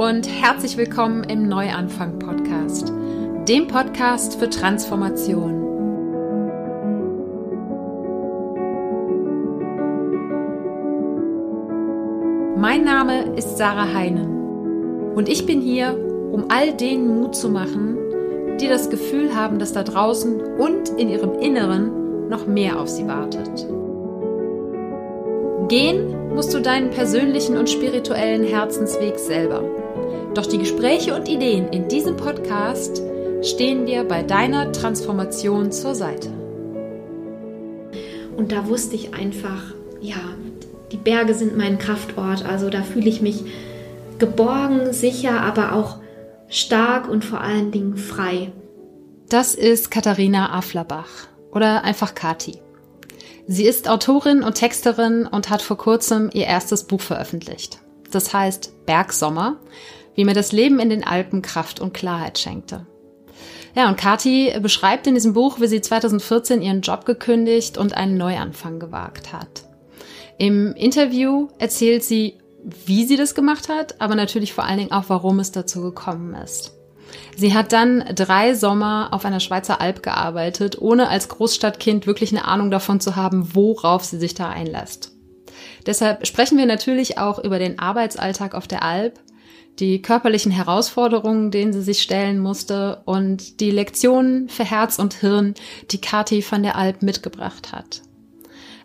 und herzlich willkommen im Neuanfang Podcast, dem Podcast für Transformation. Mein Name ist Sarah Heinen und ich bin hier, um all denen Mut zu machen, die das Gefühl haben, dass da draußen und in ihrem Inneren noch mehr auf sie wartet. Gehen musst du deinen persönlichen und spirituellen Herzensweg selber. Doch die Gespräche und Ideen in diesem Podcast stehen dir bei deiner Transformation zur Seite. Und da wusste ich einfach, ja, die Berge sind mein Kraftort. Also da fühle ich mich geborgen, sicher, aber auch stark und vor allen Dingen frei. Das ist Katharina Aflerbach oder einfach Kati. Sie ist Autorin und Texterin und hat vor kurzem ihr erstes Buch veröffentlicht. Das heißt Bergsommer, wie mir das Leben in den Alpen Kraft und Klarheit schenkte. Ja, und Kati beschreibt in diesem Buch, wie sie 2014 ihren Job gekündigt und einen Neuanfang gewagt hat. Im Interview erzählt sie, wie sie das gemacht hat, aber natürlich vor allen Dingen auch, warum es dazu gekommen ist. Sie hat dann drei Sommer auf einer Schweizer Alp gearbeitet, ohne als Großstadtkind wirklich eine Ahnung davon zu haben, worauf sie sich da einlässt. Deshalb sprechen wir natürlich auch über den Arbeitsalltag auf der Alp, die körperlichen Herausforderungen, denen sie sich stellen musste und die Lektionen für Herz und Hirn, die Kathi von der Alp mitgebracht hat.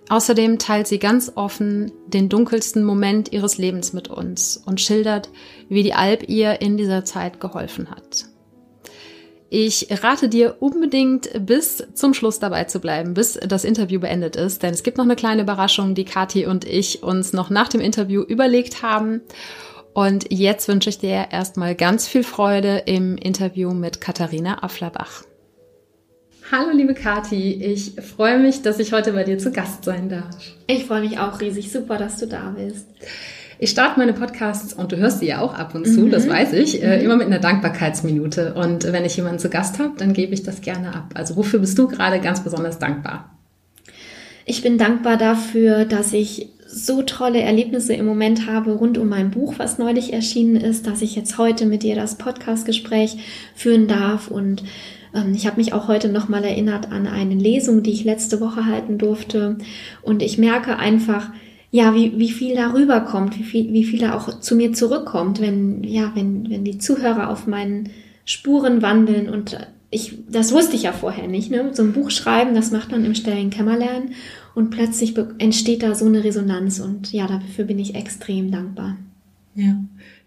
Außerdem teilt sie ganz offen den dunkelsten Moment ihres Lebens mit uns und schildert, wie die Alp ihr in dieser Zeit geholfen hat. Ich rate dir unbedingt bis zum Schluss dabei zu bleiben, bis das Interview beendet ist, denn es gibt noch eine kleine Überraschung, die Kathi und ich uns noch nach dem Interview überlegt haben. Und jetzt wünsche ich dir erstmal ganz viel Freude im Interview mit Katharina Afflerbach. Hallo liebe Kathi, ich freue mich, dass ich heute bei dir zu Gast sein darf. Ich freue mich auch riesig, super, dass du da bist. Ich starte meine Podcasts und du hörst sie ja auch ab und zu, mhm. das weiß ich, äh, mhm. immer mit einer Dankbarkeitsminute. Und wenn ich jemanden zu Gast habe, dann gebe ich das gerne ab. Also wofür bist du gerade ganz besonders dankbar? Ich bin dankbar dafür, dass ich so tolle Erlebnisse im Moment habe rund um mein Buch, was neulich erschienen ist, dass ich jetzt heute mit dir das Podcastgespräch führen darf und ähm, ich habe mich auch heute nochmal erinnert an eine Lesung, die ich letzte Woche halten durfte. Und ich merke einfach, ja, wie, wie viel darüber kommt, wie viel, wie viel da auch zu mir zurückkommt, wenn, ja, wenn, wenn die Zuhörer auf meinen Spuren wandeln und ich, das wusste ich ja vorher nicht, ne? So ein Buch schreiben, das macht man im stillen Kämmerlernen und plötzlich entsteht da so eine Resonanz und ja, dafür bin ich extrem dankbar. Ja.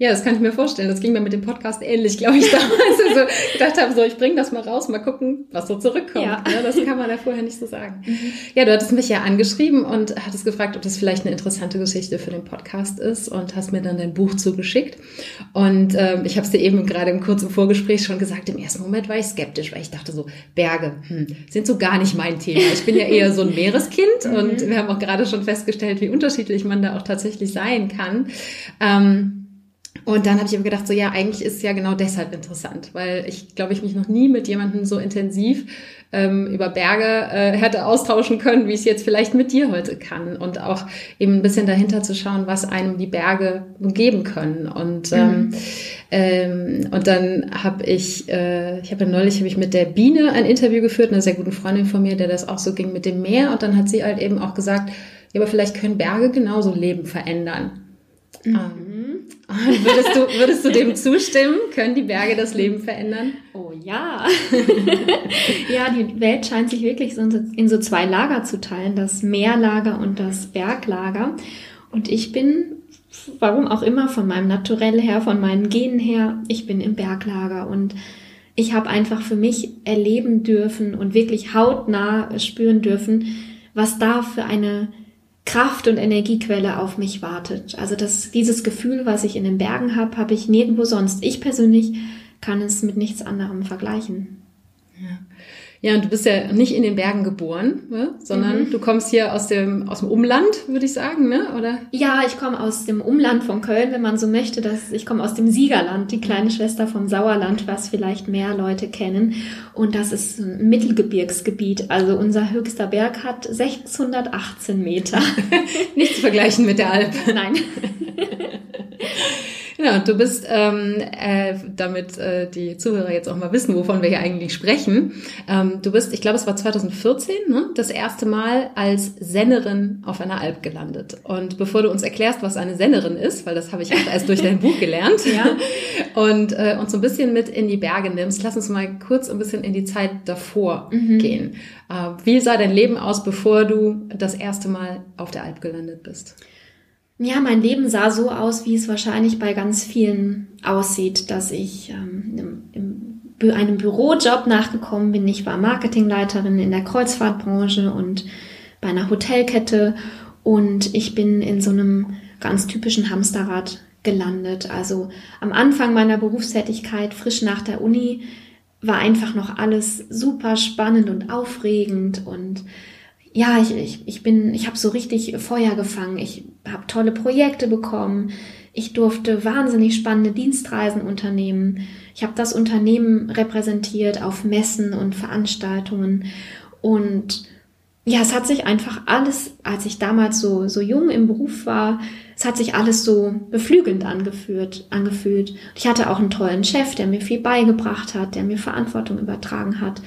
Ja, das kann ich mir vorstellen. Das ging mir mit dem Podcast ähnlich, glaube ich, damals. Also gedacht habe, so, ich bringe das mal raus, mal gucken, was so zurückkommt. Ja. ja. das kann man ja vorher nicht so sagen. Mhm. Ja, du hattest mich ja angeschrieben und hattest gefragt, ob das vielleicht eine interessante Geschichte für den Podcast ist und hast mir dann dein Buch zugeschickt. Und ähm, ich habe es dir eben gerade im kurzen Vorgespräch schon gesagt, im ersten Moment war ich skeptisch, weil ich dachte so, Berge hm, sind so gar nicht mein Thema. Ich bin ja eher so ein Meereskind mhm. und wir haben auch gerade schon festgestellt, wie unterschiedlich man da auch tatsächlich sein kann. Ähm, und dann habe ich aber gedacht, so ja, eigentlich ist es ja genau deshalb interessant, weil ich glaube, ich mich noch nie mit jemandem so intensiv ähm, über Berge äh, hätte austauschen können, wie ich es jetzt vielleicht mit dir heute kann. Und auch eben ein bisschen dahinter zu schauen, was einem die Berge geben können. Und, ähm, mhm. ähm, und dann habe ich, äh, ich habe ja neulich hab ich mit der Biene ein Interview geführt, einer sehr guten Freundin von mir, der das auch so ging mit dem Meer. Und dann hat sie halt eben auch gesagt, ja, aber vielleicht können Berge genauso Leben verändern. Mhm. Würdest, du, würdest du dem zustimmen? Können die Berge das Leben verändern? Oh ja. ja, die Welt scheint sich wirklich so in so zwei Lager zu teilen, das Meerlager und das Berglager. Und ich bin, warum auch immer, von meinem Naturell her, von meinen Genen her, ich bin im Berglager und ich habe einfach für mich erleben dürfen und wirklich hautnah spüren dürfen, was da für eine Kraft und Energiequelle auf mich wartet. Also das, dieses Gefühl, was ich in den Bergen habe, habe ich nirgendwo sonst. Ich persönlich kann es mit nichts anderem vergleichen. Ja. Ja, und du bist ja nicht in den Bergen geboren, ne? sondern mhm. du kommst hier aus dem, aus dem Umland, würde ich sagen, ne? oder? Ja, ich komme aus dem Umland von Köln, wenn man so möchte. Das, ich komme aus dem Siegerland, die kleine Schwester vom Sauerland, was vielleicht mehr Leute kennen. Und das ist ein Mittelgebirgsgebiet. Also unser höchster Berg hat 1618 Meter. nicht zu vergleichen mit der Alp. Nein. Genau, du bist, ähm, äh, damit äh, die Zuhörer jetzt auch mal wissen, wovon wir hier eigentlich sprechen. Ähm, du bist, ich glaube, es war 2014, ne, das erste Mal als Sennerin auf einer Alp gelandet. Und bevor du uns erklärst, was eine Sennerin ist, weil das habe ich auch erst durch dein Buch gelernt, ja. und äh, uns so ein bisschen mit in die Berge nimmst, lass uns mal kurz ein bisschen in die Zeit davor mhm. gehen. Äh, wie sah dein Leben aus, bevor du das erste Mal auf der Alp gelandet bist? Ja, mein Leben sah so aus, wie es wahrscheinlich bei ganz vielen aussieht, dass ich ähm, im, einem Bürojob nachgekommen bin. Ich war Marketingleiterin in der Kreuzfahrtbranche und bei einer Hotelkette und ich bin in so einem ganz typischen Hamsterrad gelandet. Also am Anfang meiner Berufstätigkeit, frisch nach der Uni, war einfach noch alles super spannend und aufregend und ja, ich, ich, ich bin, ich habe so richtig Feuer gefangen. Ich habe tolle Projekte bekommen. Ich durfte wahnsinnig spannende Dienstreisen unternehmen. Ich habe das Unternehmen repräsentiert auf Messen und Veranstaltungen. Und ja, es hat sich einfach alles, als ich damals so, so jung im Beruf war, es hat sich alles so beflügelnd angefühlt, angefühlt. Ich hatte auch einen tollen Chef, der mir viel beigebracht hat, der mir Verantwortung übertragen hat.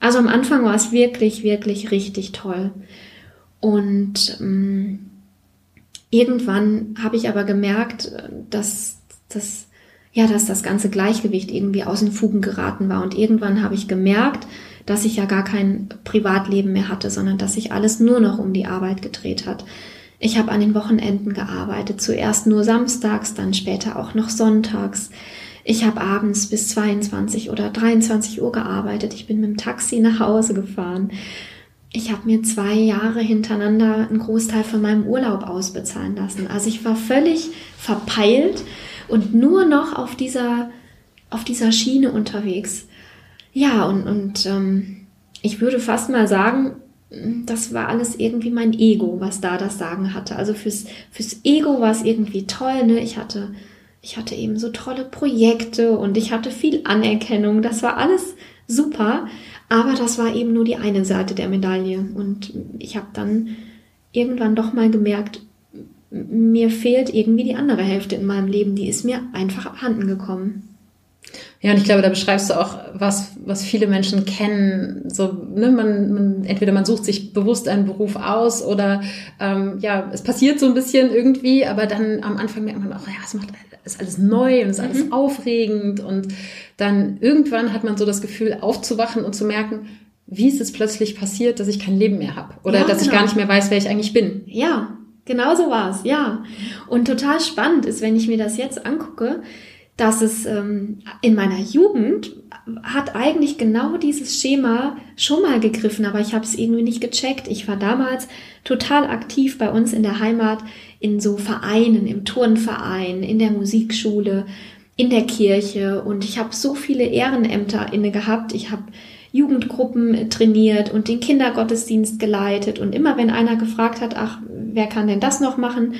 Also am Anfang war es wirklich, wirklich richtig toll. Und ähm, irgendwann habe ich aber gemerkt, dass, dass, ja, dass das ganze Gleichgewicht irgendwie aus den Fugen geraten war. Und irgendwann habe ich gemerkt, dass ich ja gar kein Privatleben mehr hatte, sondern dass sich alles nur noch um die Arbeit gedreht hat. Ich habe an den Wochenenden gearbeitet, zuerst nur samstags, dann später auch noch sonntags. Ich habe abends bis 22 oder 23 Uhr gearbeitet. Ich bin mit dem Taxi nach Hause gefahren. Ich habe mir zwei Jahre hintereinander einen Großteil von meinem Urlaub ausbezahlen lassen. Also ich war völlig verpeilt und nur noch auf dieser, auf dieser Schiene unterwegs. Ja, und, und ähm, ich würde fast mal sagen, das war alles irgendwie mein Ego, was da das Sagen hatte. Also fürs, fürs Ego war es irgendwie toll. Ne? Ich hatte ich hatte eben so tolle Projekte und ich hatte viel Anerkennung. Das war alles super, aber das war eben nur die eine Seite der Medaille. Und ich habe dann irgendwann doch mal gemerkt, mir fehlt irgendwie die andere Hälfte in meinem Leben. Die ist mir einfach abhanden gekommen. Ja, und ich glaube, da beschreibst du auch was, was viele Menschen kennen. So, ne, man, man, entweder man sucht sich bewusst einen Beruf aus oder ähm, ja, es passiert so ein bisschen irgendwie, aber dann am Anfang merkt man auch, ja, es macht ist alles neu und ist alles mhm. aufregend und dann irgendwann hat man so das Gefühl, aufzuwachen und zu merken, wie ist es plötzlich passiert, dass ich kein Leben mehr habe oder ja, dass genau. ich gar nicht mehr weiß, wer ich eigentlich bin. Ja, genau so war es, ja. Und total spannend ist, wenn ich mir das jetzt angucke, dass es ähm, in meiner Jugend hat eigentlich genau dieses Schema schon mal gegriffen, aber ich habe es irgendwie nicht gecheckt. Ich war damals total aktiv bei uns in der Heimat in so Vereinen, im Turnverein, in der Musikschule, in der Kirche und ich habe so viele Ehrenämter inne gehabt. Ich habe Jugendgruppen trainiert und den Kindergottesdienst geleitet und immer wenn einer gefragt hat, ach, wer kann denn das noch machen,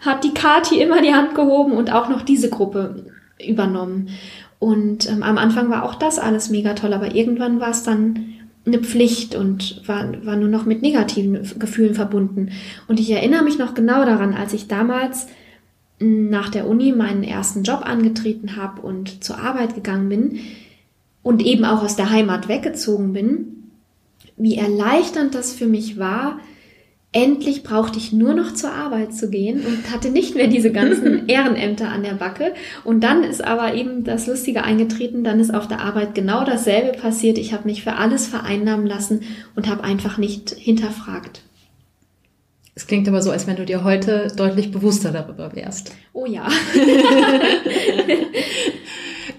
hat die Kati immer die Hand gehoben und auch noch diese Gruppe übernommen. Und ähm, am Anfang war auch das alles mega toll, aber irgendwann war es dann eine Pflicht und war, war nur noch mit negativen Gefühlen verbunden. Und ich erinnere mich noch genau daran, als ich damals nach der Uni meinen ersten Job angetreten habe und zur Arbeit gegangen bin und eben auch aus der Heimat weggezogen bin, wie erleichternd das für mich war, Endlich brauchte ich nur noch zur Arbeit zu gehen und hatte nicht mehr diese ganzen Ehrenämter an der Backe. Und dann ist aber eben das Lustige eingetreten, dann ist auf der Arbeit genau dasselbe passiert. Ich habe mich für alles vereinnahmen lassen und habe einfach nicht hinterfragt. Es klingt aber so, als wenn du dir heute deutlich bewusster darüber wärst. Oh ja.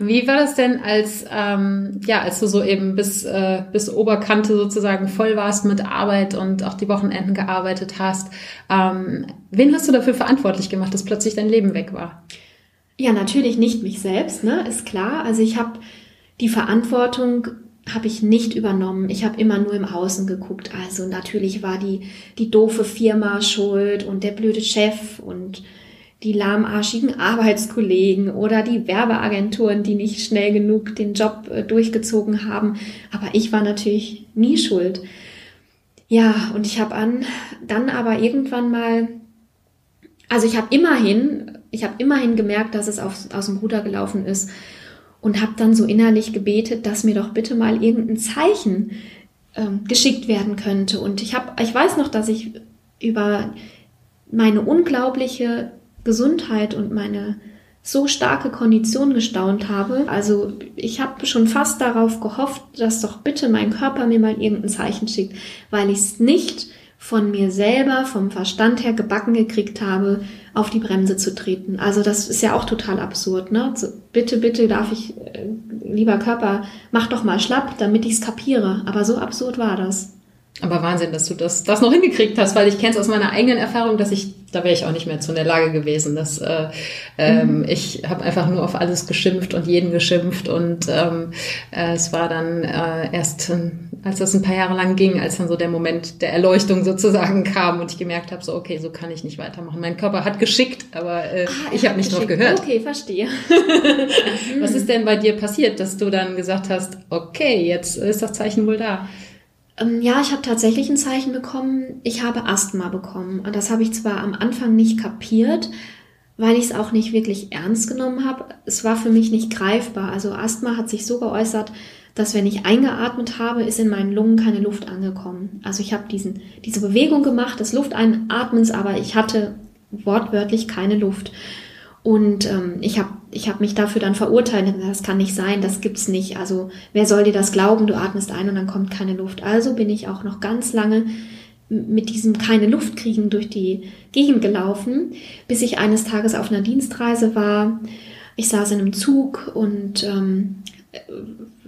Wie war das denn, als, ähm, ja, als du so eben bis, äh, bis Oberkante sozusagen voll warst mit Arbeit und auch die Wochenenden gearbeitet hast? Ähm, wen hast du dafür verantwortlich gemacht, dass plötzlich dein Leben weg war? Ja, natürlich nicht mich selbst, ne, ist klar. Also ich habe die Verantwortung habe ich nicht übernommen. Ich habe immer nur im Außen geguckt. Also natürlich war die die doofe Firma schuld und der blöde Chef und die lahmarschigen Arbeitskollegen oder die Werbeagenturen, die nicht schnell genug den Job äh, durchgezogen haben. Aber ich war natürlich nie schuld. Ja, und ich habe an dann aber irgendwann mal, also ich habe immerhin ich habe immerhin gemerkt, dass es auf, aus dem Ruder gelaufen ist und habe dann so innerlich gebetet, dass mir doch bitte mal irgendein Zeichen ähm, geschickt werden könnte. Und ich habe, ich weiß noch, dass ich über meine unglaubliche Gesundheit und meine so starke Kondition gestaunt habe. Also ich habe schon fast darauf gehofft, dass doch bitte mein Körper mir mal irgendein Zeichen schickt, weil ich es nicht von mir selber, vom Verstand her gebacken gekriegt habe, auf die Bremse zu treten. Also das ist ja auch total absurd. Ne? So, bitte, bitte darf ich, äh, lieber Körper, mach doch mal schlapp, damit ich es kapiere. Aber so absurd war das. Aber Wahnsinn, dass du das, das noch hingekriegt hast, weil ich kenne es aus meiner eigenen Erfahrung, dass ich, da wäre ich auch nicht mehr zu in der Lage gewesen. Dass, äh, ähm, mhm. Ich habe einfach nur auf alles geschimpft und jeden geschimpft und ähm, äh, es war dann äh, erst, als das ein paar Jahre lang ging, als dann so der Moment der Erleuchtung sozusagen kam und ich gemerkt habe, so okay, so kann ich nicht weitermachen. Mein Körper hat geschickt, aber äh, ah, ich habe nicht drauf gehört. Okay, verstehe. Was ist denn bei dir passiert, dass du dann gesagt hast, okay, jetzt ist das Zeichen wohl da? Ähm, ja, ich habe tatsächlich ein Zeichen bekommen. Ich habe Asthma bekommen. Und das habe ich zwar am Anfang nicht kapiert, weil ich es auch nicht wirklich ernst genommen habe. Es war für mich nicht greifbar. Also Asthma hat sich so geäußert, dass wenn ich eingeatmet habe, ist in meinen Lungen keine Luft angekommen. Also ich habe diese Bewegung gemacht des Lufteinatmens, aber ich hatte wortwörtlich keine Luft. Und ähm, ich habe ich hab mich dafür dann verurteilt. Das kann nicht sein, das gibt's nicht. Also wer soll dir das glauben? Du atmest ein und dann kommt keine Luft. Also bin ich auch noch ganz lange mit diesem keine Luft kriegen durch die Gegend gelaufen, bis ich eines Tages auf einer Dienstreise war. Ich saß in einem Zug und ähm,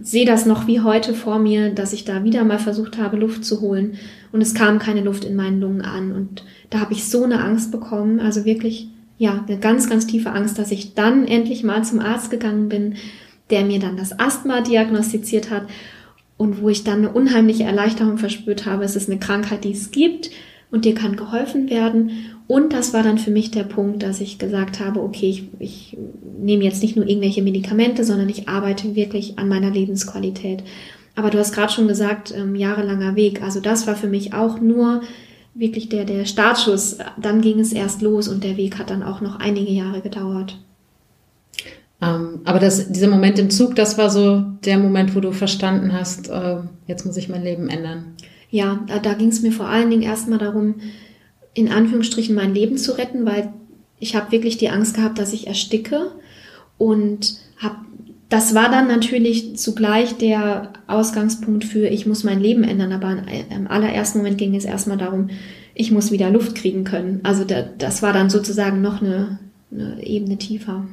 sehe das noch wie heute vor mir, dass ich da wieder mal versucht habe, Luft zu holen und es kam keine Luft in meinen Lungen an und da habe ich so eine Angst bekommen, also wirklich ja, eine ganz, ganz tiefe Angst, dass ich dann endlich mal zum Arzt gegangen bin, der mir dann das Asthma diagnostiziert hat und wo ich dann eine unheimliche Erleichterung verspürt habe. Es ist eine Krankheit, die es gibt und dir kann geholfen werden. Und das war dann für mich der Punkt, dass ich gesagt habe, okay, ich, ich nehme jetzt nicht nur irgendwelche Medikamente, sondern ich arbeite wirklich an meiner Lebensqualität. Aber du hast gerade schon gesagt, ähm, jahrelanger Weg. Also das war für mich auch nur wirklich der, der Startschuss. Dann ging es erst los und der Weg hat dann auch noch einige Jahre gedauert. Ähm, aber das, dieser Moment im Zug, das war so der Moment, wo du verstanden hast, äh, jetzt muss ich mein Leben ändern. Ja, da, da ging es mir vor allen Dingen erstmal darum, in Anführungsstrichen mein Leben zu retten, weil ich habe wirklich die Angst gehabt, dass ich ersticke und habe das war dann natürlich zugleich der Ausgangspunkt für, ich muss mein Leben ändern, aber im allerersten Moment ging es erstmal darum, ich muss wieder Luft kriegen können. Also das war dann sozusagen noch eine, eine Ebene tiefer.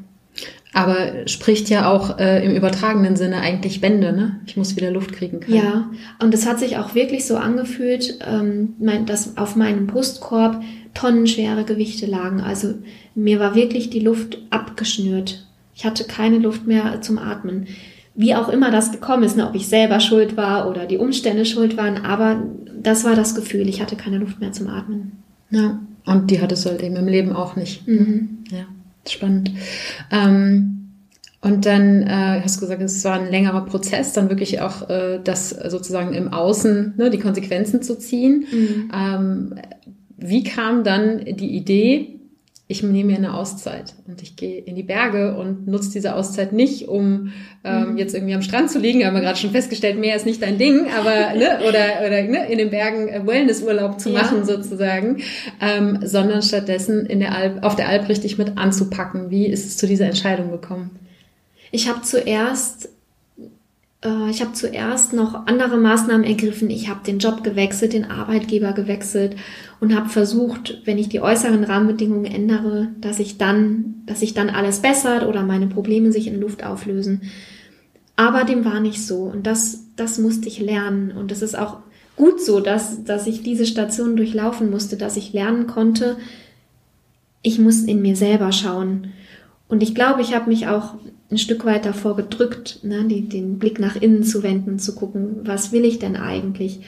Aber spricht ja auch äh, im übertragenen Sinne eigentlich Bände, ne? Ich muss wieder Luft kriegen können. Ja, und es hat sich auch wirklich so angefühlt, ähm, mein, dass auf meinem Brustkorb tonnenschwere Gewichte lagen. Also mir war wirklich die Luft abgeschnürt. Ich hatte keine Luft mehr zum Atmen. Wie auch immer das gekommen ist, ne, ob ich selber schuld war oder die Umstände schuld waren, aber das war das Gefühl, ich hatte keine Luft mehr zum Atmen. Ja, und die hattest du halt eben im Leben auch nicht. Mhm. Ja, spannend. Ähm, und dann äh, hast du gesagt, es war ein längerer Prozess, dann wirklich auch äh, das sozusagen im Außen, ne, die Konsequenzen zu ziehen. Mhm. Ähm, wie kam dann die Idee, ich nehme mir eine Auszeit und ich gehe in die Berge und nutze diese Auszeit nicht, um ähm, mhm. jetzt irgendwie am Strand zu liegen. Haben wir gerade schon festgestellt, mehr ist nicht dein Ding, aber ne, oder oder ne, in den Bergen Wellnessurlaub zu machen ja. sozusagen, ähm, sondern stattdessen in der Alp, auf der Alp richtig mit anzupacken. Wie ist es zu dieser Entscheidung gekommen? Ich habe zuerst äh, ich habe zuerst noch andere Maßnahmen ergriffen. Ich habe den Job gewechselt, den Arbeitgeber gewechselt und habe versucht, wenn ich die äußeren Rahmenbedingungen ändere, dass ich dann, dass sich dann alles bessert oder meine Probleme sich in Luft auflösen. Aber dem war nicht so und das, das musste ich lernen und es ist auch gut so, dass, dass ich diese Station durchlaufen musste, dass ich lernen konnte, ich muss in mir selber schauen. Und ich glaube, ich habe mich auch ein Stück weit davor gedrückt, ne, die, den Blick nach innen zu wenden, zu gucken, was will ich denn eigentlich?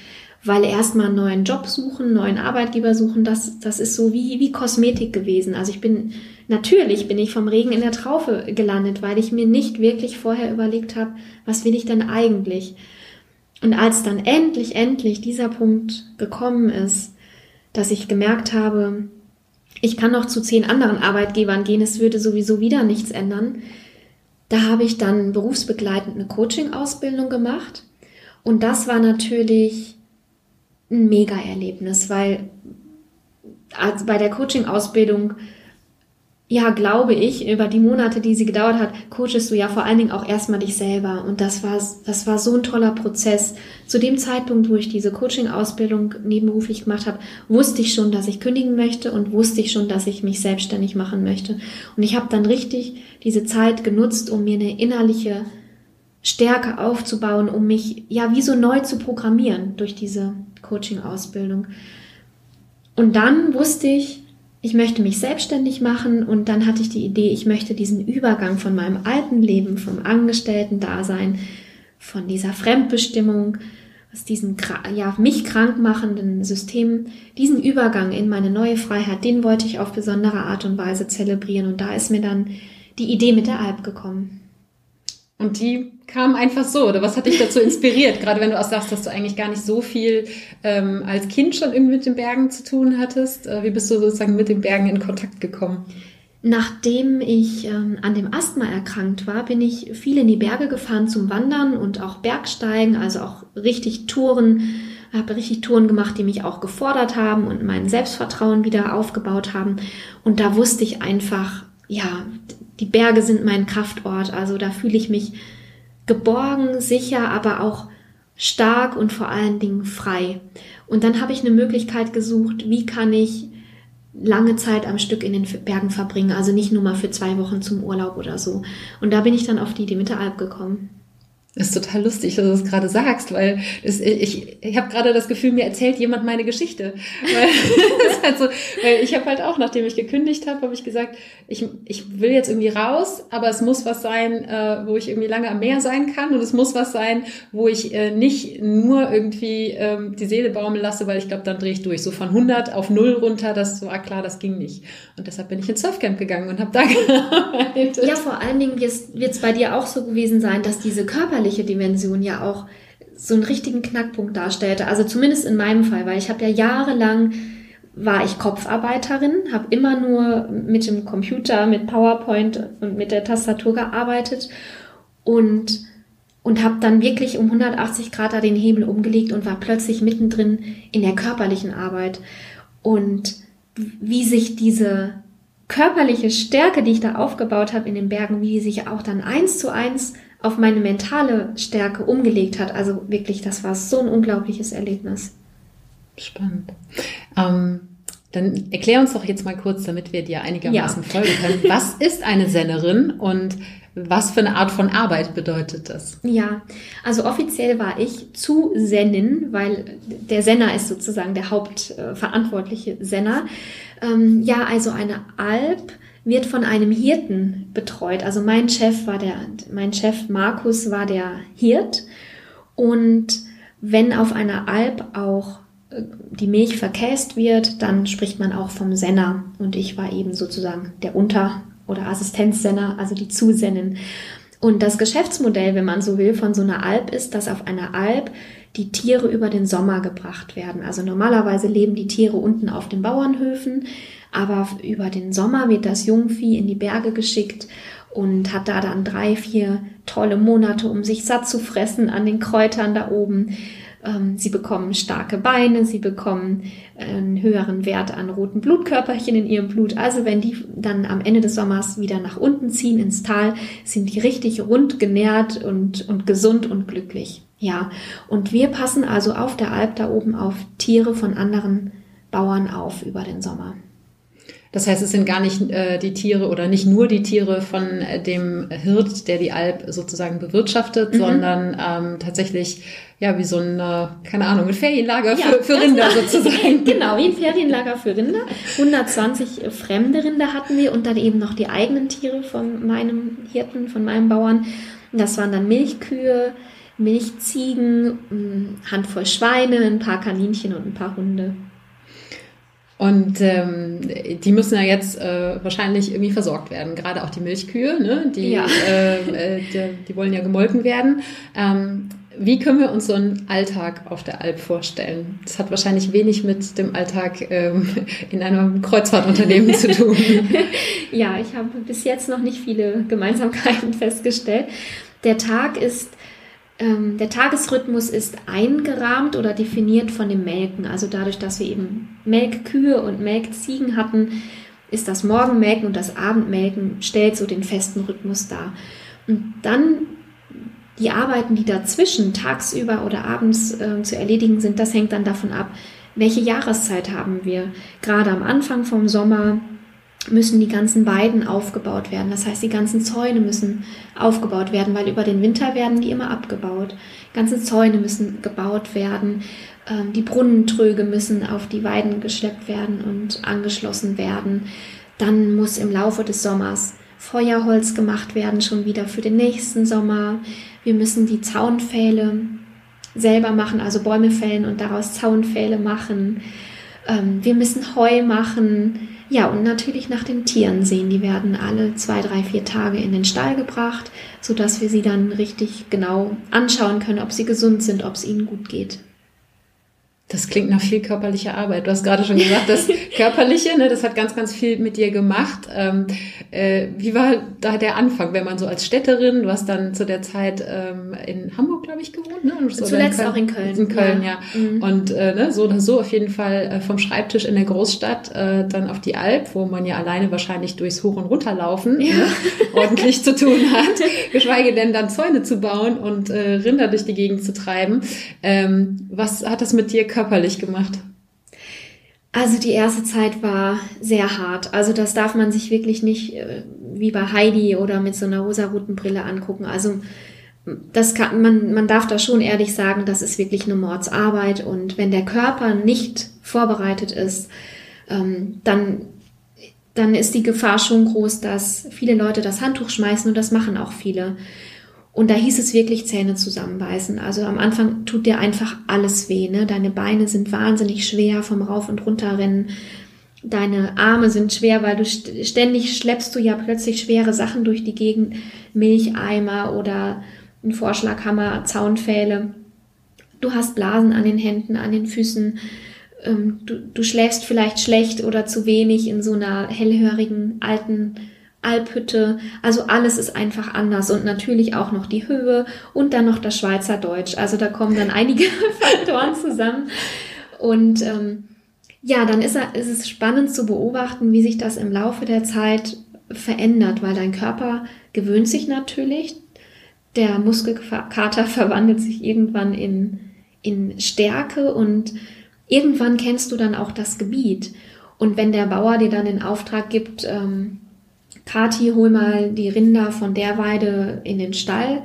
Weil erstmal einen neuen Job suchen, einen neuen Arbeitgeber suchen, das, das ist so wie, wie Kosmetik gewesen. Also ich bin, natürlich bin ich vom Regen in der Traufe gelandet, weil ich mir nicht wirklich vorher überlegt habe, was will ich denn eigentlich? Und als dann endlich, endlich dieser Punkt gekommen ist, dass ich gemerkt habe, ich kann noch zu zehn anderen Arbeitgebern gehen, es würde sowieso wieder nichts ändern. Da habe ich dann berufsbegleitend eine Coaching-Ausbildung gemacht. Und das war natürlich ein Mega-Erlebnis, weil also bei der Coaching-Ausbildung ja, glaube ich, über die Monate, die sie gedauert hat, coachest du ja vor allen Dingen auch erstmal dich selber. Und das war, das war so ein toller Prozess. Zu dem Zeitpunkt, wo ich diese Coaching-Ausbildung nebenberuflich gemacht habe, wusste ich schon, dass ich kündigen möchte und wusste ich schon, dass ich mich selbstständig machen möchte. Und ich habe dann richtig diese Zeit genutzt, um mir eine innerliche Stärke aufzubauen, um mich ja wie so neu zu programmieren durch diese Coaching-Ausbildung. Und dann wusste ich, ich möchte mich selbstständig machen und dann hatte ich die Idee, ich möchte diesen Übergang von meinem alten Leben, vom Angestellten-Dasein, von dieser Fremdbestimmung, aus diesem ja, mich krank machenden System, diesen Übergang in meine neue Freiheit, den wollte ich auf besondere Art und Weise zelebrieren und da ist mir dann die Idee mit der Alp gekommen. Und die kam einfach so. Oder was hat dich dazu inspiriert? Gerade wenn du auch sagst, dass du eigentlich gar nicht so viel ähm, als Kind schon irgendwie mit den Bergen zu tun hattest. Äh, wie bist du sozusagen mit den Bergen in Kontakt gekommen? Nachdem ich ähm, an dem Asthma erkrankt war, bin ich viel in die Berge gefahren zum Wandern und auch Bergsteigen, also auch richtig Touren, habe richtig Touren gemacht, die mich auch gefordert haben und mein Selbstvertrauen wieder aufgebaut haben. Und da wusste ich einfach, ja, die Berge sind mein Kraftort. Also da fühle ich mich geborgen, sicher, aber auch stark und vor allen Dingen frei. Und dann habe ich eine Möglichkeit gesucht, wie kann ich lange Zeit am Stück in den Bergen verbringen, also nicht nur mal für zwei Wochen zum Urlaub oder so. Und da bin ich dann auf die Demeter-Alp gekommen. Das ist total lustig, dass du das gerade sagst, weil es, ich, ich habe gerade das Gefühl, mir erzählt jemand meine Geschichte. Weil, halt so, weil ich habe halt auch, nachdem ich gekündigt habe, habe ich gesagt, ich, ich will jetzt irgendwie raus, aber es muss was sein, äh, wo ich irgendwie lange am Meer sein kann und es muss was sein, wo ich äh, nicht nur irgendwie ähm, die Seele baumeln lasse, weil ich glaube, dann drehe ich durch. So von 100 auf 0 runter, das war klar, das ging nicht. Und deshalb bin ich ins Surfcamp gegangen und habe da gearbeitet. Ja, vor allen Dingen wird es bei dir auch so gewesen sein, dass diese Körper körperliche Dimension ja auch so einen richtigen Knackpunkt darstellte. Also zumindest in meinem Fall, weil ich habe ja jahrelang war ich Kopfarbeiterin, habe immer nur mit dem Computer, mit PowerPoint und mit der Tastatur gearbeitet und und habe dann wirklich um 180 Grad da den Hebel umgelegt und war plötzlich mittendrin in der körperlichen Arbeit und wie sich diese körperliche Stärke, die ich da aufgebaut habe in den Bergen, wie sich auch dann eins zu eins auf meine mentale Stärke umgelegt hat. Also wirklich, das war so ein unglaubliches Erlebnis. Spannend. Ähm, dann erklär uns doch jetzt mal kurz, damit wir dir einigermaßen ja. folgen können. Was ist eine Sennerin und was für eine Art von Arbeit bedeutet das? Ja, also offiziell war ich zu Sennen, weil der Senner ist sozusagen der hauptverantwortliche Senner. Ähm, ja, also eine Alp wird von einem Hirten betreut. Also mein Chef war der, mein Chef Markus war der Hirt. Und wenn auf einer Alp auch äh, die Milch verkäst wird, dann spricht man auch vom Senner. Und ich war eben sozusagen der Unter- oder Assistenzsenner, also die Zusennen. Und das Geschäftsmodell, wenn man so will, von so einer Alp ist, dass auf einer Alp die Tiere über den Sommer gebracht werden. Also normalerweise leben die Tiere unten auf den Bauernhöfen. Aber über den Sommer wird das Jungvieh in die Berge geschickt und hat da dann drei, vier tolle Monate, um sich satt zu fressen an den Kräutern da oben. Ähm, sie bekommen starke Beine, sie bekommen einen höheren Wert an roten Blutkörperchen in ihrem Blut. Also wenn die dann am Ende des Sommers wieder nach unten ziehen ins Tal, sind die richtig rund genährt und, und gesund und glücklich. Ja, und wir passen also auf der Alp da oben auf Tiere von anderen Bauern auf über den Sommer. Das heißt, es sind gar nicht äh, die Tiere oder nicht nur die Tiere von äh, dem Hirt, der die Alp sozusagen bewirtschaftet, mhm. sondern ähm, tatsächlich ja wie so ein, äh, keine Ahnung, ein Ferienlager ja, für, für Rinder sozusagen. genau, wie ein Ferienlager für Rinder. 120 fremde Rinder hatten wir und dann eben noch die eigenen Tiere von meinem Hirten, von meinem Bauern. Das waren dann Milchkühe, Milchziegen, Handvoll Schweine, ein paar Kaninchen und ein paar Hunde. Und ähm, die müssen ja jetzt äh, wahrscheinlich irgendwie versorgt werden. Gerade auch die Milchkühe, ne? die, ja. äh, äh die, die, wollen ja gemolken werden. Ähm, Wie können wir uns so einen Alltag auf der Alp vorstellen? Das hat wahrscheinlich wenig mit dem Alltag ähm, in einem Kreuzfahrtunternehmen zu tun. ja, ich habe bis jetzt noch nicht viele Gemeinsamkeiten festgestellt. Der Tag ist ähm, der Tagesrhythmus ist eingerahmt oder definiert von dem Melken. Also dadurch, dass wir eben Melkkühe und Melkziegen hatten, ist das Morgenmelken und das Abendmelken stellt so den festen Rhythmus dar. Und dann die Arbeiten, die dazwischen tagsüber oder abends äh, zu erledigen sind, das hängt dann davon ab, welche Jahreszeit haben wir. Gerade am Anfang vom Sommer müssen die ganzen Weiden aufgebaut werden. Das heißt, die ganzen Zäune müssen aufgebaut werden, weil über den Winter werden die immer abgebaut. Die ganzen Zäune müssen gebaut werden. Ähm, die Brunnentröge müssen auf die Weiden geschleppt werden und angeschlossen werden. Dann muss im Laufe des Sommers Feuerholz gemacht werden, schon wieder für den nächsten Sommer. Wir müssen die Zaunpfähle selber machen, also Bäume fällen und daraus Zaunpfähle machen. Ähm, wir müssen Heu machen. Ja, und natürlich nach den Tieren sehen. Die werden alle zwei, drei, vier Tage in den Stall gebracht, sodass wir sie dann richtig genau anschauen können, ob sie gesund sind, ob es ihnen gut geht. Das klingt nach viel körperlicher Arbeit. Du hast gerade schon gesagt, das Körperliche, ne, das hat ganz, ganz viel mit dir gemacht. Ähm, äh, wie war da der Anfang, wenn man so als Städterin, du hast dann zu der Zeit ähm, in Hamburg, glaube ich, gewohnt, ne? So Zuletzt in auch in Köln. In Köln, ja. ja. Mhm. Und äh, ne, so oder so auf jeden Fall äh, vom Schreibtisch in der Großstadt äh, dann auf die Alp, wo man ja alleine wahrscheinlich durchs Hoch- und Runterlaufen ja. ne, ordentlich zu tun hat, geschweige denn dann Zäune zu bauen und äh, Rinder durch die Gegend zu treiben. Ähm, was hat das mit dir körperlich körperlich gemacht? Also die erste Zeit war sehr hart. Also das darf man sich wirklich nicht äh, wie bei Heidi oder mit so einer rosaroten Brille angucken. Also das kann, man, man darf da schon ehrlich sagen, das ist wirklich eine Mordsarbeit. Und wenn der Körper nicht vorbereitet ist, ähm, dann, dann ist die Gefahr schon groß, dass viele Leute das Handtuch schmeißen und das machen auch viele. Und da hieß es wirklich Zähne zusammenbeißen. Also am Anfang tut dir einfach alles weh. Ne? Deine Beine sind wahnsinnig schwer vom Rauf- und Runterrennen. Deine Arme sind schwer, weil du ständig schleppst du ja plötzlich schwere Sachen durch die Gegend. Milcheimer oder ein Vorschlaghammer, Zaunpfähle. Du hast Blasen an den Händen, an den Füßen. Ähm, du, du schläfst vielleicht schlecht oder zu wenig in so einer hellhörigen alten Alphütte. Also alles ist einfach anders und natürlich auch noch die Höhe und dann noch das Schweizerdeutsch. Also da kommen dann einige Faktoren zusammen. Und ähm, ja, dann ist, ist es spannend zu beobachten, wie sich das im Laufe der Zeit verändert, weil dein Körper gewöhnt sich natürlich. Der Muskelkater verwandelt sich irgendwann in, in Stärke und irgendwann kennst du dann auch das Gebiet. Und wenn der Bauer dir dann den Auftrag gibt, ähm, Kati, hol mal die Rinder von der Weide in den Stall,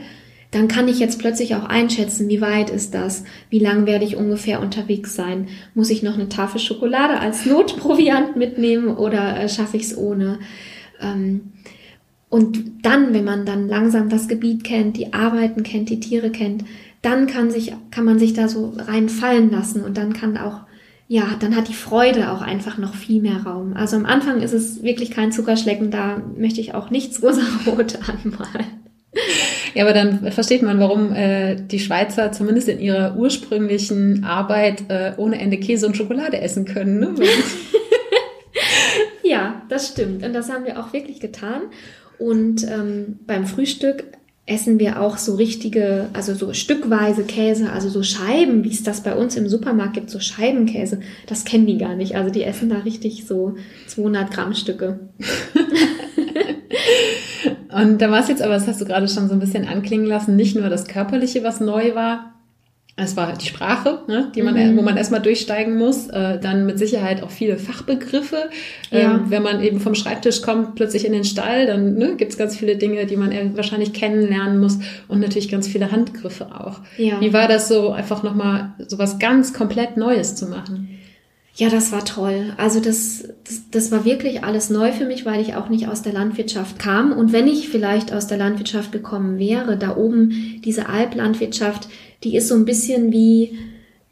dann kann ich jetzt plötzlich auch einschätzen, wie weit ist das, wie lang werde ich ungefähr unterwegs sein, muss ich noch eine Tafel Schokolade als Notproviant mitnehmen oder äh, schaffe ich es ohne. Ähm, und dann, wenn man dann langsam das Gebiet kennt, die Arbeiten kennt, die Tiere kennt, dann kann sich, kann man sich da so reinfallen lassen und dann kann auch ja, dann hat die Freude auch einfach noch viel mehr Raum. Also am Anfang ist es wirklich kein Zuckerschlecken, da möchte ich auch nichts rosarot anmalen. Ja, aber dann versteht man, warum äh, die Schweizer zumindest in ihrer ursprünglichen Arbeit äh, ohne Ende Käse und Schokolade essen können. Ne? ja, das stimmt. Und das haben wir auch wirklich getan. Und ähm, beim Frühstück essen wir auch so richtige, also so stückweise Käse, also so Scheiben, wie es das bei uns im Supermarkt gibt, so Scheibenkäse. Das kennen die gar nicht. Also die essen da richtig so 200 Gramm Stücke. Und da war es jetzt aber, das hast du gerade schon so ein bisschen anklingen lassen, nicht nur das Körperliche, was neu war, es war halt die Sprache, ne, die man, mhm. wo man erstmal durchsteigen muss. Äh, dann mit Sicherheit auch viele Fachbegriffe. Ja. Ähm, wenn man eben vom Schreibtisch kommt, plötzlich in den Stall, dann ne, gibt es ganz viele Dinge, die man wahrscheinlich kennenlernen muss und natürlich ganz viele Handgriffe auch. Ja. Wie war das so, einfach nochmal so was ganz komplett Neues zu machen? Ja, das war toll. Also das, das, das war wirklich alles neu für mich, weil ich auch nicht aus der Landwirtschaft kam. Und wenn ich vielleicht aus der Landwirtschaft gekommen wäre, da oben diese Alplandwirtschaft, die ist so ein bisschen wie,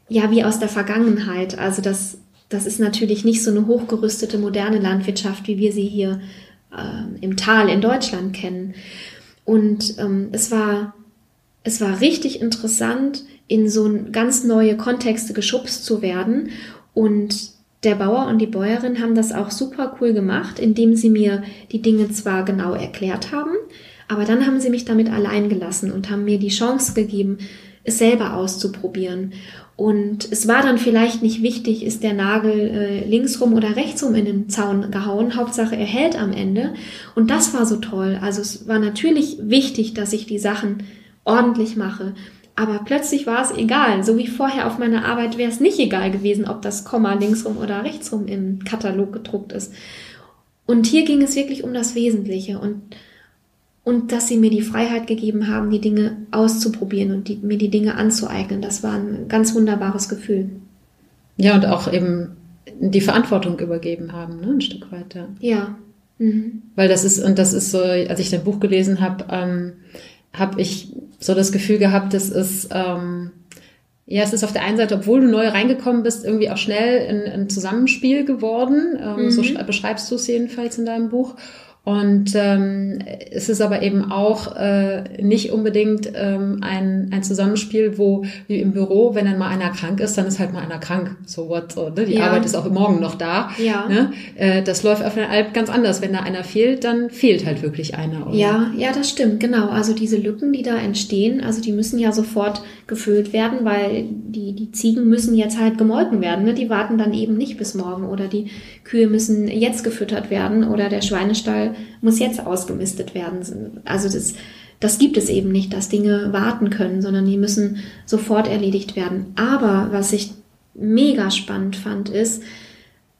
ja, wie aus der Vergangenheit. Also das, das ist natürlich nicht so eine hochgerüstete moderne Landwirtschaft, wie wir sie hier äh, im Tal in Deutschland kennen. Und ähm, es war es war richtig interessant, in so ganz neue Kontexte geschubst zu werden. Und der Bauer und die Bäuerin haben das auch super cool gemacht, indem sie mir die Dinge zwar genau erklärt haben, aber dann haben sie mich damit allein gelassen und haben mir die Chance gegeben, es selber auszuprobieren. Und es war dann vielleicht nicht wichtig, ist der Nagel äh, linksrum oder rechtsrum in den Zaun gehauen. Hauptsache, er hält am Ende. Und das war so toll. Also es war natürlich wichtig, dass ich die Sachen ordentlich mache. Aber plötzlich war es egal. So wie vorher auf meiner Arbeit wäre es nicht egal gewesen, ob das Komma linksrum oder rechtsrum im Katalog gedruckt ist. Und hier ging es wirklich um das Wesentliche und, und dass sie mir die Freiheit gegeben haben, die Dinge auszuprobieren und die, mir die Dinge anzueignen. Das war ein ganz wunderbares Gefühl. Ja, und auch eben die Verantwortung übergeben haben, ne? ein Stück weiter. Ja. Mhm. Weil das ist, und das ist so, als ich dein Buch gelesen habe, ähm, habe ich so das Gefühl gehabt, das ist, ähm, ja, es ist auf der einen Seite, obwohl du neu reingekommen bist, irgendwie auch schnell ein, ein Zusammenspiel geworden. Ähm, mhm. So beschreibst du es jedenfalls in deinem Buch. Und ähm, es ist aber eben auch äh, nicht unbedingt ähm, ein, ein Zusammenspiel, wo wie im Büro, wenn dann mal einer krank ist, dann ist halt mal einer krank. So what, so, ne? Die ja. Arbeit ist auch morgen noch da. Ja. Ne? Äh, das läuft auf einer Alp ganz anders. Wenn da einer fehlt, dann fehlt halt wirklich einer. Oder? Ja, ja, das stimmt, genau. Also diese Lücken, die da entstehen, also die müssen ja sofort gefüllt werden, weil die, die Ziegen müssen jetzt halt gemolken werden. Ne? Die warten dann eben nicht bis morgen oder die Kühe müssen jetzt gefüttert werden oder der Schweinestall muss jetzt ausgemistet werden. Also das, das gibt es eben nicht, dass Dinge warten können, sondern die müssen sofort erledigt werden. Aber was ich mega spannend fand, ist,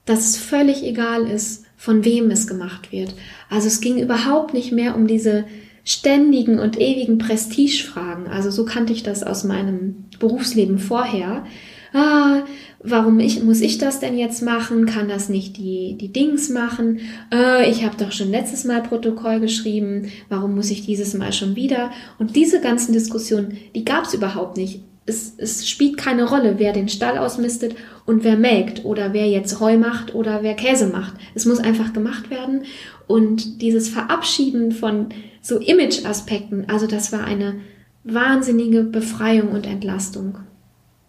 dass es völlig egal ist, von wem es gemacht wird. Also es ging überhaupt nicht mehr um diese ständigen und ewigen Prestigefragen. Also so kannte ich das aus meinem Berufsleben vorher. Ah, warum ich, muss ich das denn jetzt machen? Kann das nicht die, die Dings machen? Äh, ich habe doch schon letztes Mal Protokoll geschrieben. Warum muss ich dieses Mal schon wieder? Und diese ganzen Diskussionen, die gab es überhaupt nicht. Es, es spielt keine Rolle, wer den Stall ausmistet und wer melkt oder wer jetzt Heu macht oder wer Käse macht. Es muss einfach gemacht werden. Und dieses Verabschieden von so Image-Aspekten, also das war eine wahnsinnige Befreiung und Entlastung.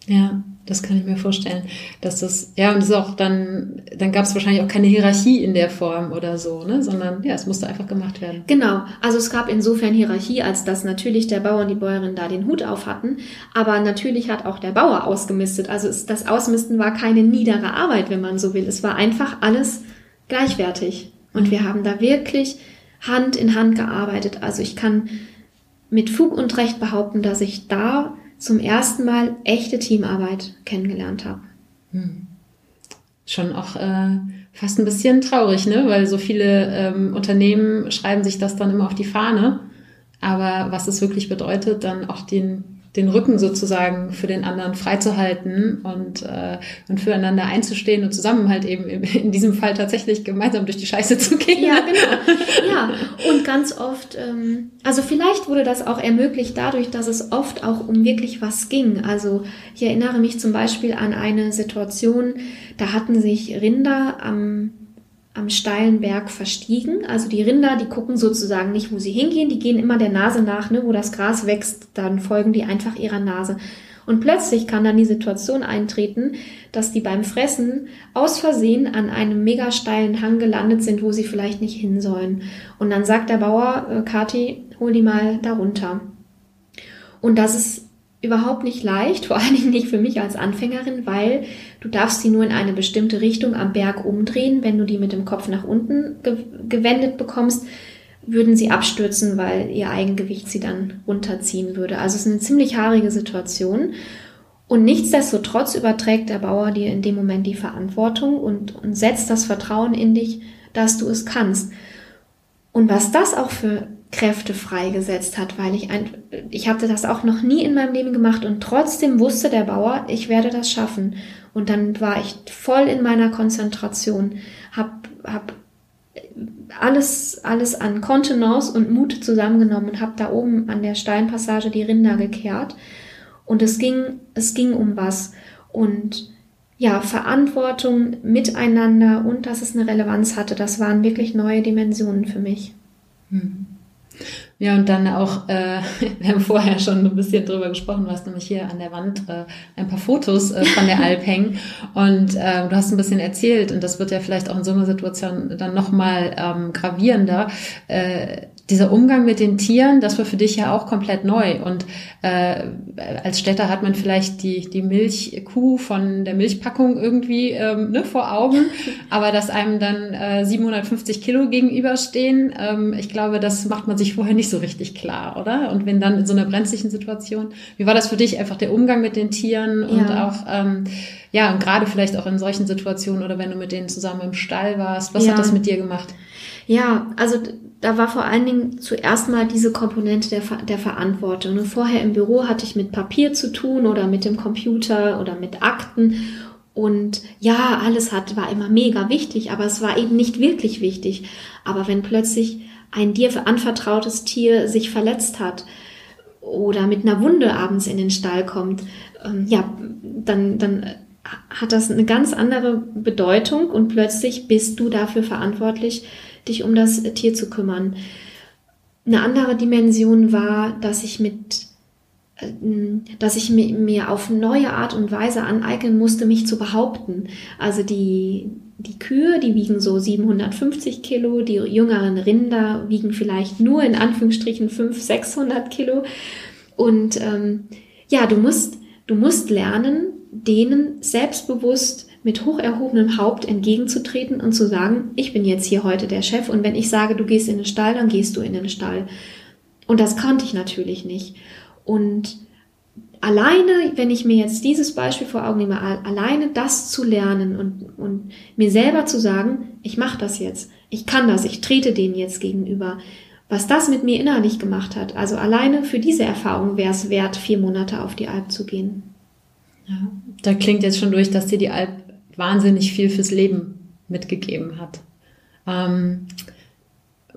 Ja, das kann ich mir vorstellen, dass das, ja, und es ist auch dann, dann gab es wahrscheinlich auch keine Hierarchie in der Form oder so, ne, sondern ja, es musste einfach gemacht werden. Genau, also es gab insofern Hierarchie, als dass natürlich der Bauer und die Bäuerin da den Hut auf hatten, aber natürlich hat auch der Bauer ausgemistet. Also es, das Ausmisten war keine niedere Arbeit, wenn man so will. Es war einfach alles gleichwertig. Und wir haben da wirklich Hand in Hand gearbeitet. Also ich kann mit Fug und Recht behaupten, dass ich da zum ersten Mal echte Teamarbeit kennengelernt habe. Hm. Schon auch äh, fast ein bisschen traurig, ne? Weil so viele ähm, Unternehmen schreiben sich das dann immer auf die Fahne. Aber was es wirklich bedeutet, dann auch den den Rücken sozusagen für den anderen freizuhalten und, äh, und füreinander einzustehen und zusammen halt eben in diesem Fall tatsächlich gemeinsam durch die Scheiße zu gehen. Ja, genau. Ja, und ganz oft, ähm, also vielleicht wurde das auch ermöglicht dadurch, dass es oft auch um wirklich was ging. Also ich erinnere mich zum Beispiel an eine Situation, da hatten sich Rinder am am steilen Berg verstiegen. Also die Rinder, die gucken sozusagen nicht, wo sie hingehen, die gehen immer der Nase nach, ne, wo das Gras wächst, dann folgen die einfach ihrer Nase. Und plötzlich kann dann die Situation eintreten, dass die beim Fressen aus Versehen an einem mega steilen Hang gelandet sind, wo sie vielleicht nicht hin sollen. Und dann sagt der Bauer, äh, Kati, hol die mal da runter. Und das ist überhaupt nicht leicht, vor allen Dingen nicht für mich als Anfängerin, weil du darfst sie nur in eine bestimmte Richtung am Berg umdrehen. Wenn du die mit dem Kopf nach unten ge gewendet bekommst, würden sie abstürzen, weil ihr Eigengewicht sie dann runterziehen würde. Also es ist eine ziemlich haarige Situation. Und nichtsdestotrotz überträgt der Bauer dir in dem Moment die Verantwortung und, und setzt das Vertrauen in dich, dass du es kannst. Und was das auch für Kräfte freigesetzt hat, weil ich ein, ich hatte das auch noch nie in meinem Leben gemacht und trotzdem wusste der Bauer, ich werde das schaffen. Und dann war ich voll in meiner Konzentration, hab, hab alles, alles an Kontenance und Mut zusammengenommen und hab da oben an der Steinpassage die Rinder gekehrt. Und es ging, es ging um was. Und ja, Verantwortung miteinander und dass es eine Relevanz hatte, das waren wirklich neue Dimensionen für mich. Hm. Ja, und dann auch, äh, wir haben vorher schon ein bisschen drüber gesprochen, du hast nämlich hier an der Wand äh, ein paar Fotos äh, von der Alp hängen. Und äh, du hast ein bisschen erzählt und das wird ja vielleicht auch in so einer Situation dann nochmal ähm, gravierender, äh, dieser Umgang mit den Tieren, das war für dich ja auch komplett neu. Und äh, als Städter hat man vielleicht die, die Milchkuh von der Milchpackung irgendwie ähm, ne, vor Augen, aber dass einem dann äh, 750 Kilo gegenüberstehen, ähm, ich glaube, das macht man sich vorher nicht so richtig klar, oder? Und wenn dann in so einer brenzlichen Situation, wie war das für dich einfach der Umgang mit den Tieren und ja. auch ähm, ja und gerade vielleicht auch in solchen Situationen oder wenn du mit denen zusammen im Stall warst, was ja. hat das mit dir gemacht? Ja, also da war vor allen Dingen zuerst mal diese Komponente der, der Verantwortung. Und vorher im Büro hatte ich mit Papier zu tun oder mit dem Computer oder mit Akten. Und ja, alles hat, war immer mega wichtig, aber es war eben nicht wirklich wichtig. Aber wenn plötzlich ein dir anvertrautes Tier sich verletzt hat oder mit einer Wunde abends in den Stall kommt, ähm, ja, dann, dann hat das eine ganz andere Bedeutung und plötzlich bist du dafür verantwortlich, dich um das Tier zu kümmern. Eine andere Dimension war, dass ich mit äh, dass ich mir auf neue Art und Weise aneignen musste, mich zu behaupten. Also die, die Kühe, die wiegen so 750 Kilo, die jüngeren Rinder wiegen vielleicht nur in Anführungsstrichen 500, 600 Kilo. Und ähm, ja, du musst, du musst lernen, denen selbstbewusst mit hoch erhobenem Haupt entgegenzutreten und zu sagen, ich bin jetzt hier heute der Chef und wenn ich sage, du gehst in den Stall, dann gehst du in den Stall. Und das konnte ich natürlich nicht. Und alleine, wenn ich mir jetzt dieses Beispiel vor Augen nehme, alleine das zu lernen und, und mir selber zu sagen, ich mache das jetzt, ich kann das, ich trete denen jetzt gegenüber, was das mit mir innerlich gemacht hat. Also alleine für diese Erfahrung wäre es wert, vier Monate auf die Alp zu gehen. Ja, da klingt jetzt schon durch, dass dir die Alp wahnsinnig viel fürs Leben mitgegeben hat. Ähm,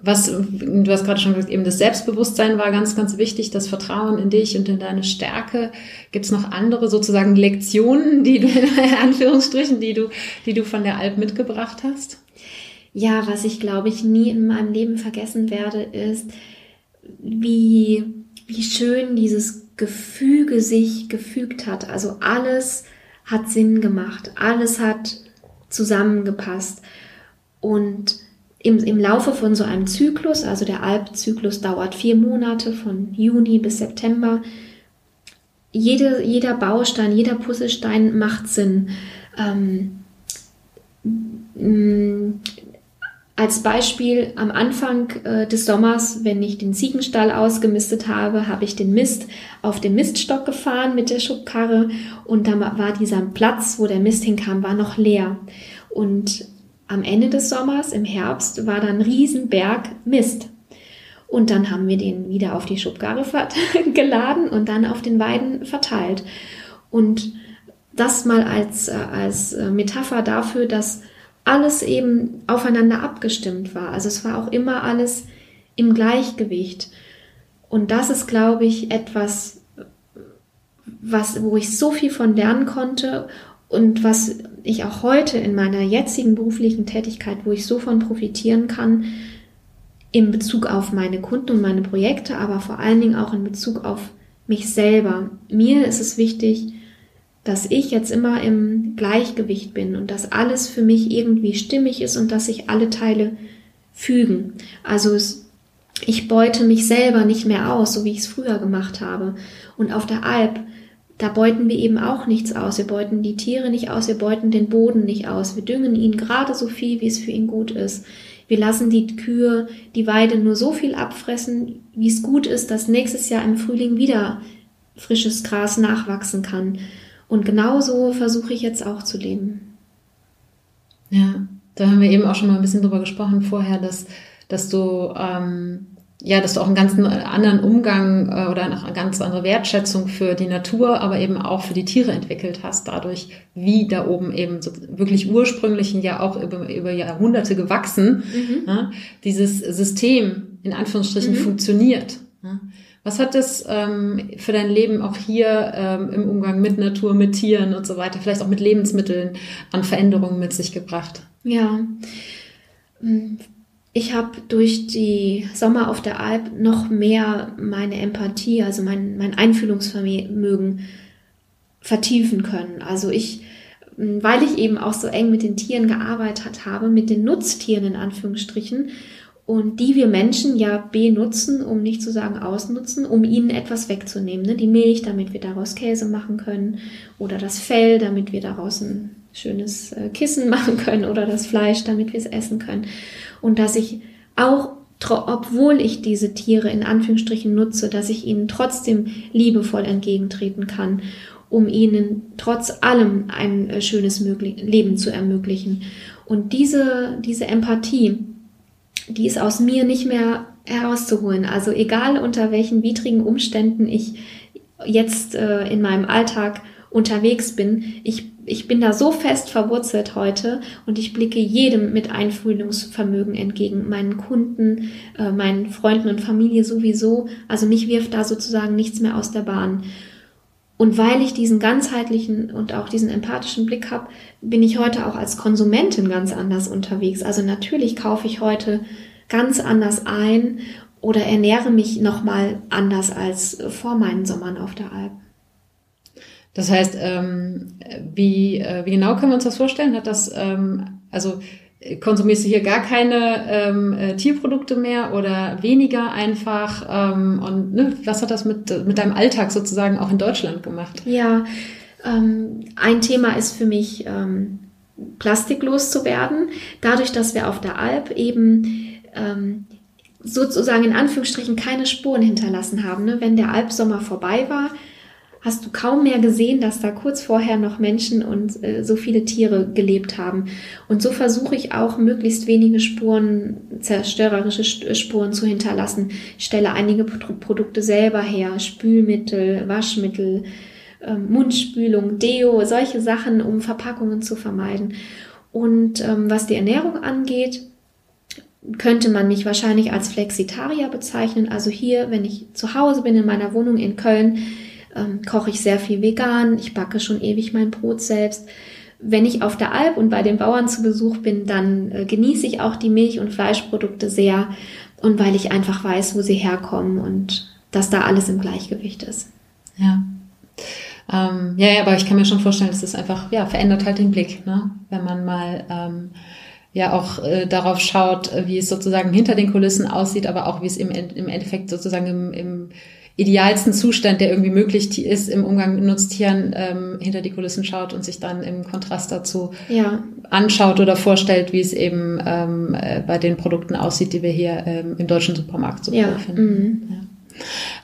was, du hast gerade schon gesagt, eben das Selbstbewusstsein war ganz, ganz wichtig, das Vertrauen in dich und in deine Stärke. Gibt es noch andere sozusagen Lektionen, die du, in Anführungsstrichen, die du, die du von der Alp mitgebracht hast? Ja, was ich glaube ich nie in meinem Leben vergessen werde, ist, wie, wie schön dieses Gefüge sich gefügt hat. Also alles hat Sinn gemacht, alles hat zusammengepasst. Und im, im Laufe von so einem Zyklus, also der Alpzyklus dauert vier Monate von Juni bis September, jede, jeder Baustein, jeder Puzzlestein macht Sinn. Ähm, als Beispiel am Anfang äh, des Sommers, wenn ich den Ziegenstall ausgemistet habe, habe ich den Mist auf dem Miststock gefahren mit der Schubkarre und dann war dieser Platz, wo der Mist hinkam, war noch leer. Und am Ende des Sommers, im Herbst, war da ein Riesenberg Mist. Und dann haben wir den wieder auf die Schubkarre geladen und dann auf den Weiden verteilt. Und das mal als, äh, als äh, Metapher dafür, dass alles eben aufeinander abgestimmt war. Also es war auch immer alles im Gleichgewicht. Und das ist, glaube ich, etwas, was, wo ich so viel von lernen konnte und was ich auch heute in meiner jetzigen beruflichen Tätigkeit, wo ich so von profitieren kann, in Bezug auf meine Kunden und meine Projekte, aber vor allen Dingen auch in Bezug auf mich selber. Mir ist es wichtig, dass ich jetzt immer im Gleichgewicht bin und dass alles für mich irgendwie stimmig ist und dass sich alle Teile fügen. Also es, ich beute mich selber nicht mehr aus, so wie ich es früher gemacht habe. Und auf der Alp, da beuten wir eben auch nichts aus. Wir beuten die Tiere nicht aus, wir beuten den Boden nicht aus. Wir düngen ihn gerade so viel, wie es für ihn gut ist. Wir lassen die Kühe die Weide nur so viel abfressen, wie es gut ist, dass nächstes Jahr im Frühling wieder frisches Gras nachwachsen kann. Und genauso versuche ich jetzt auch zu leben. Ja, da haben wir eben auch schon mal ein bisschen drüber gesprochen vorher, dass, dass du ähm, ja, dass du auch einen ganz anderen Umgang äh, oder eine ganz andere Wertschätzung für die Natur, aber eben auch für die Tiere entwickelt hast, dadurch, wie da oben eben so wirklich ursprünglichen, ja auch über, über Jahrhunderte gewachsen, mhm. ja, dieses System in Anführungsstrichen mhm. funktioniert. Ja. Was hat das ähm, für dein Leben auch hier ähm, im Umgang mit Natur, mit Tieren und so weiter, vielleicht auch mit Lebensmitteln an Veränderungen mit sich gebracht? Ja, ich habe durch die Sommer auf der Alp noch mehr meine Empathie, also mein, mein Einfühlungsvermögen vertiefen können. Also ich, weil ich eben auch so eng mit den Tieren gearbeitet habe, mit den Nutztieren in Anführungsstrichen, und die wir Menschen ja benutzen, um nicht zu sagen ausnutzen, um ihnen etwas wegzunehmen. Ne? Die Milch, damit wir daraus Käse machen können, oder das Fell, damit wir daraus ein schönes äh, Kissen machen können, oder das Fleisch, damit wir es essen können und dass ich auch obwohl ich diese Tiere in Anführungsstrichen nutze, dass ich ihnen trotzdem liebevoll entgegentreten kann, um ihnen trotz allem ein äh, schönes Leben zu ermöglichen. Und diese, diese Empathie, die ist aus mir nicht mehr herauszuholen. Also egal unter welchen widrigen Umständen ich jetzt äh, in meinem Alltag unterwegs bin, ich ich bin da so fest verwurzelt heute und ich blicke jedem mit Einfühlungsvermögen entgegen, meinen Kunden, äh, meinen Freunden und Familie sowieso. Also mich wirft da sozusagen nichts mehr aus der Bahn. Und weil ich diesen ganzheitlichen und auch diesen empathischen Blick habe, bin ich heute auch als Konsumentin ganz anders unterwegs. Also natürlich kaufe ich heute ganz anders ein oder ernähre mich nochmal anders als vor meinen Sommern auf der Alp. Das heißt, ähm, wie, äh, wie genau können wir uns das vorstellen? Hat das, ähm, also konsumierst du hier gar keine ähm, äh, Tierprodukte mehr oder weniger einfach? Ähm, und ne, was hat das mit, mit deinem Alltag sozusagen auch in Deutschland gemacht? Ja, ähm, ein Thema ist für mich, ähm, plastiklos zu werden. Dadurch, dass wir auf der Alp eben ähm, sozusagen in Anführungsstrichen keine Spuren hinterlassen haben. Ne? Wenn der Alpsommer vorbei war, hast du kaum mehr gesehen, dass da kurz vorher noch Menschen und äh, so viele Tiere gelebt haben. Und so versuche ich auch möglichst wenige Spuren, zerstörerische äh, Spuren zu hinterlassen. Ich stelle einige Produkte selber her, Spülmittel, Waschmittel, äh, Mundspülung, Deo, solche Sachen, um Verpackungen zu vermeiden. Und ähm, was die Ernährung angeht, könnte man mich wahrscheinlich als Flexitarier bezeichnen. Also hier, wenn ich zu Hause bin in meiner Wohnung in Köln, ähm, koche ich sehr viel vegan, ich backe schon ewig mein Brot selbst. Wenn ich auf der Alp und bei den Bauern zu Besuch bin, dann äh, genieße ich auch die Milch- und Fleischprodukte sehr und weil ich einfach weiß, wo sie herkommen und dass da alles im Gleichgewicht ist. Ja. Ähm, ja, ja, aber ich kann mir schon vorstellen, dass es einfach, ja, verändert halt den Blick, ne? Wenn man mal ähm, ja auch äh, darauf schaut, wie es sozusagen hinter den Kulissen aussieht, aber auch wie es im, im Endeffekt sozusagen im, im idealsten Zustand, der irgendwie möglich ist im Umgang mit Nutztieren, ähm, hinter die Kulissen schaut und sich dann im Kontrast dazu ja. anschaut oder vorstellt, wie es eben ähm, äh, bei den Produkten aussieht, die wir hier ähm, im deutschen Supermarkt so ja. finden. Mhm. Ja.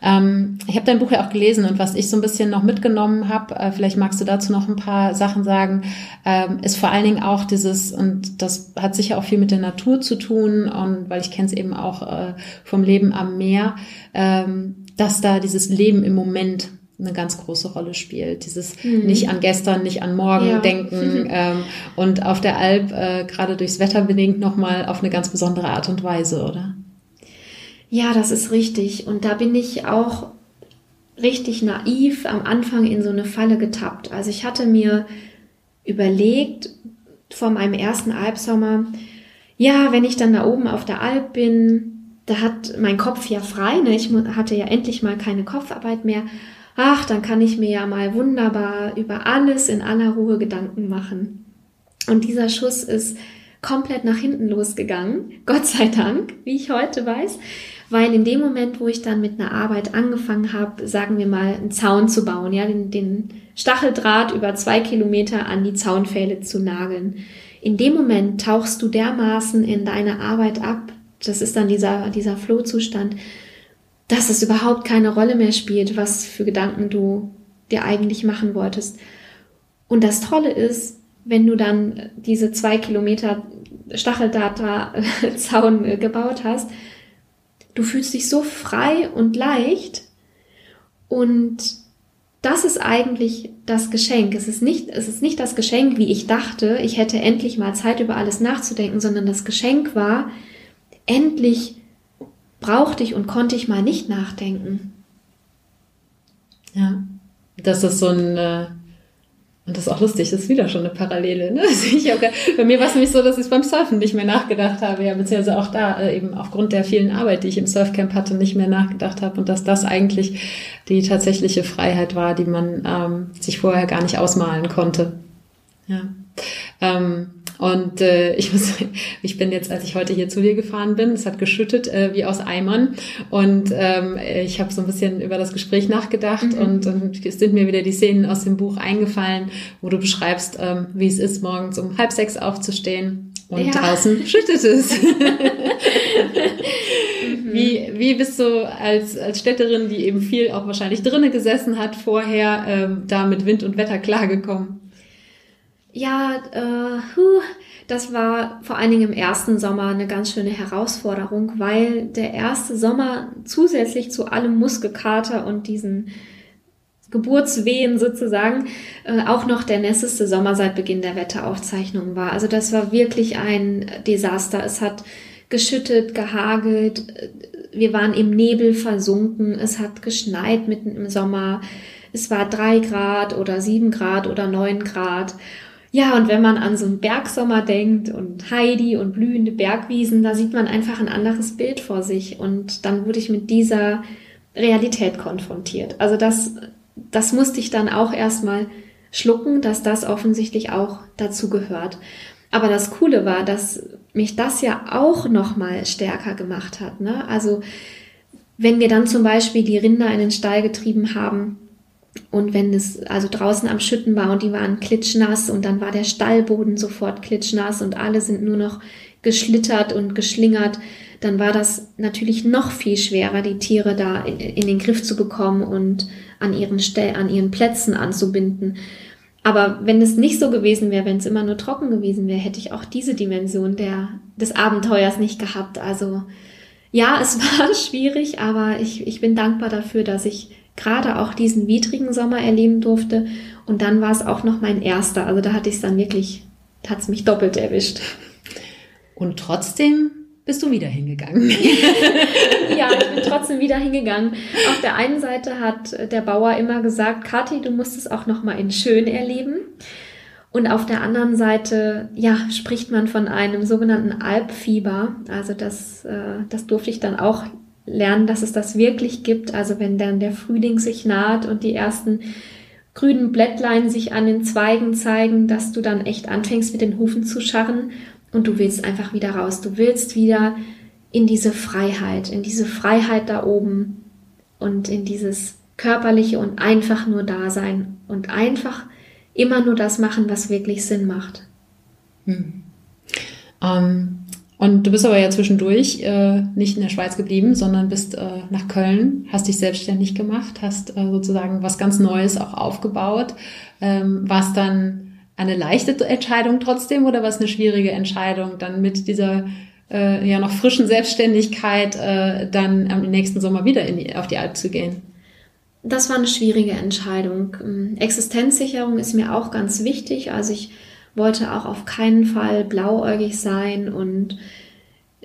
Ähm, ich habe dein Buch ja auch gelesen und was ich so ein bisschen noch mitgenommen habe, äh, vielleicht magst du dazu noch ein paar Sachen sagen, ähm, ist vor allen Dingen auch dieses, und das hat sicher auch viel mit der Natur zu tun, und weil ich kenne es eben auch äh, vom Leben am Meer, ähm, dass da dieses Leben im Moment eine ganz große Rolle spielt. Dieses mhm. nicht an gestern, nicht an morgen ja. denken ähm, und auf der Alp äh, gerade durchs Wetter bedingt nochmal auf eine ganz besondere Art und Weise, oder? Ja, das ist richtig. Und da bin ich auch richtig naiv am Anfang in so eine Falle getappt. Also ich hatte mir überlegt vor meinem ersten Alpsommer, ja, wenn ich dann da oben auf der Alp bin, da hat mein Kopf ja frei, ne? ich hatte ja endlich mal keine Kopfarbeit mehr. Ach, dann kann ich mir ja mal wunderbar über alles in aller Ruhe Gedanken machen. Und dieser Schuss ist komplett nach hinten losgegangen, Gott sei Dank, wie ich heute weiß, weil in dem Moment, wo ich dann mit einer Arbeit angefangen habe, sagen wir mal, einen Zaun zu bauen, ja, den, den Stacheldraht über zwei Kilometer an die Zaunpfähle zu nageln, in dem Moment tauchst du dermaßen in deine Arbeit ab, das ist dann dieser, dieser Flow-Zustand, dass es überhaupt keine Rolle mehr spielt, was für Gedanken du dir eigentlich machen wolltest. Und das Tolle ist, wenn du dann diese zwei Kilometer Stacheldata-Zaun gebaut hast, du fühlst dich so frei und leicht und das ist eigentlich das Geschenk. Es ist nicht, es ist nicht das Geschenk, wie ich dachte, ich hätte endlich mal Zeit über alles nachzudenken, sondern das Geschenk war, endlich brauchte ich und konnte ich mal nicht nachdenken. Ja, das ist so ein, äh, Und das ist auch lustig, das ist wieder schon eine Parallele. Ne? bei mir war es nämlich so, dass ich beim Surfen nicht mehr nachgedacht habe, ja, beziehungsweise auch da äh, eben aufgrund der vielen Arbeit, die ich im Surfcamp hatte, nicht mehr nachgedacht habe und dass das eigentlich die tatsächliche Freiheit war, die man ähm, sich vorher gar nicht ausmalen konnte. Ja. Ähm, und äh, ich muss, ich bin jetzt, als ich heute hier zu dir gefahren bin, es hat geschüttet äh, wie aus Eimern. Und ähm, ich habe so ein bisschen über das Gespräch nachgedacht mhm. und, und es sind mir wieder die Szenen aus dem Buch eingefallen, wo du beschreibst, ähm, wie es ist, morgens um halb sechs aufzustehen und ja. draußen schüttet es. wie, wie bist du als, als Städterin, die eben viel auch wahrscheinlich drinnen gesessen hat, vorher ähm, da mit Wind und Wetter klargekommen? Ja, äh, huh, das war vor allen Dingen im ersten Sommer eine ganz schöne Herausforderung, weil der erste Sommer zusätzlich zu allem Muskelkater und diesen Geburtswehen sozusagen äh, auch noch der nässeste Sommer seit Beginn der Wetteraufzeichnung war. Also das war wirklich ein Desaster. Es hat geschüttet, gehagelt, wir waren im Nebel versunken, es hat geschneit mitten im Sommer, es war drei Grad oder sieben Grad oder neun Grad ja, und wenn man an so einen Bergsommer denkt und Heidi und blühende Bergwiesen, da sieht man einfach ein anderes Bild vor sich. Und dann wurde ich mit dieser Realität konfrontiert. Also das, das musste ich dann auch erstmal schlucken, dass das offensichtlich auch dazu gehört. Aber das Coole war, dass mich das ja auch nochmal stärker gemacht hat. Ne? Also wenn wir dann zum Beispiel die Rinder in den Stall getrieben haben, und wenn es also draußen am Schütten war und die waren klitschnass und dann war der Stallboden sofort klitschnass und alle sind nur noch geschlittert und geschlingert, dann war das natürlich noch viel schwerer, die Tiere da in, den Griff zu bekommen und an ihren, Stell an ihren Plätzen anzubinden. Aber wenn es nicht so gewesen wäre, wenn es immer nur trocken gewesen wäre, hätte ich auch diese Dimension der, des Abenteuers nicht gehabt. Also ja, es war schwierig, aber ich, ich bin dankbar dafür, dass ich gerade auch diesen widrigen Sommer erleben durfte. Und dann war es auch noch mein erster. Also da hatte ich es dann wirklich, hat es mich doppelt erwischt. Und trotzdem bist du wieder hingegangen. ja, ich bin trotzdem wieder hingegangen. Auf der einen Seite hat der Bauer immer gesagt, Kathi, du musst es auch noch mal in schön erleben. Und auf der anderen Seite, ja, spricht man von einem sogenannten Alpfieber. Also das, äh, das durfte ich dann auch lernen, dass es das wirklich gibt. Also wenn dann der Frühling sich naht und die ersten grünen Blättlein sich an den Zweigen zeigen, dass du dann echt anfängst mit den Hufen zu scharren und du willst einfach wieder raus. Du willst wieder in diese Freiheit, in diese Freiheit da oben und in dieses körperliche und einfach nur da sein und einfach immer nur das machen, was wirklich Sinn macht. Hm. Ähm, und du bist aber ja zwischendurch äh, nicht in der Schweiz geblieben, sondern bist äh, nach Köln, hast dich selbstständig gemacht, hast äh, sozusagen was ganz Neues auch aufgebaut. Ähm, war es dann eine leichte Entscheidung trotzdem oder war es eine schwierige Entscheidung, dann mit dieser äh, ja noch frischen Selbstständigkeit äh, dann am nächsten Sommer wieder in die, auf die Alp zu gehen? Das war eine schwierige Entscheidung. Ähm, Existenzsicherung ist mir auch ganz wichtig. Also ich wollte auch auf keinen Fall blauäugig sein und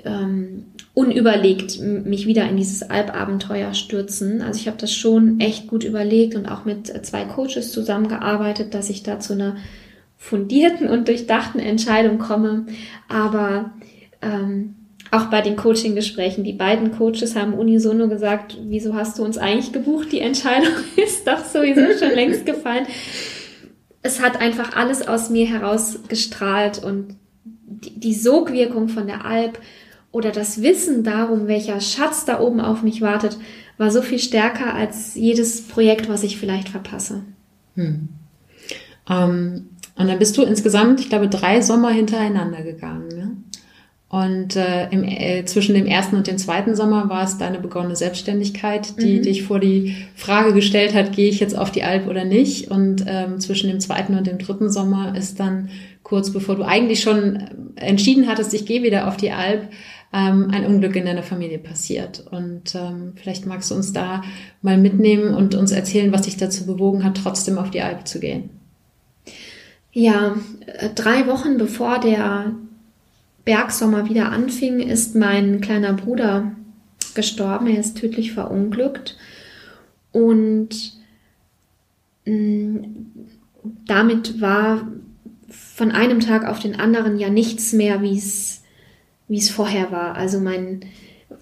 ähm, unüberlegt mich wieder in dieses Alpabenteuer stürzen. Also ich habe das schon echt gut überlegt und auch mit zwei Coaches zusammengearbeitet, dass ich da zu einer fundierten und durchdachten Entscheidung komme. Aber ähm, auch bei den Coaching-Gesprächen, die beiden Coaches haben unisono gesagt, wieso hast du uns eigentlich gebucht? Die Entscheidung ist doch sowieso schon längst gefallen es hat einfach alles aus mir herausgestrahlt und die, Sogwirkung von der Alp oder das Wissen darum, welcher Schatz da oben auf mich wartet, war so viel stärker als jedes Projekt, was ich vielleicht verpasse. Hm. Ähm, und dann bist du insgesamt, ich glaube, drei Sommer hintereinander gegangen. Ne? Und äh, im, äh, zwischen dem ersten und dem zweiten Sommer war es deine begonnene Selbstständigkeit, die mhm. dich vor die Frage gestellt hat, gehe ich jetzt auf die Alp oder nicht? Und ähm, zwischen dem zweiten und dem dritten Sommer ist dann kurz bevor du eigentlich schon entschieden hattest, ich gehe wieder auf die Alp, ähm, ein Unglück in deiner Familie passiert. Und ähm, vielleicht magst du uns da mal mitnehmen und uns erzählen, was dich dazu bewogen hat, trotzdem auf die Alp zu gehen. Ja, äh, drei Wochen bevor der Bergsommer wieder anfing, ist mein kleiner Bruder gestorben. Er ist tödlich verunglückt. Und mm, damit war von einem Tag auf den anderen ja nichts mehr, wie es wie es vorher war. Also mein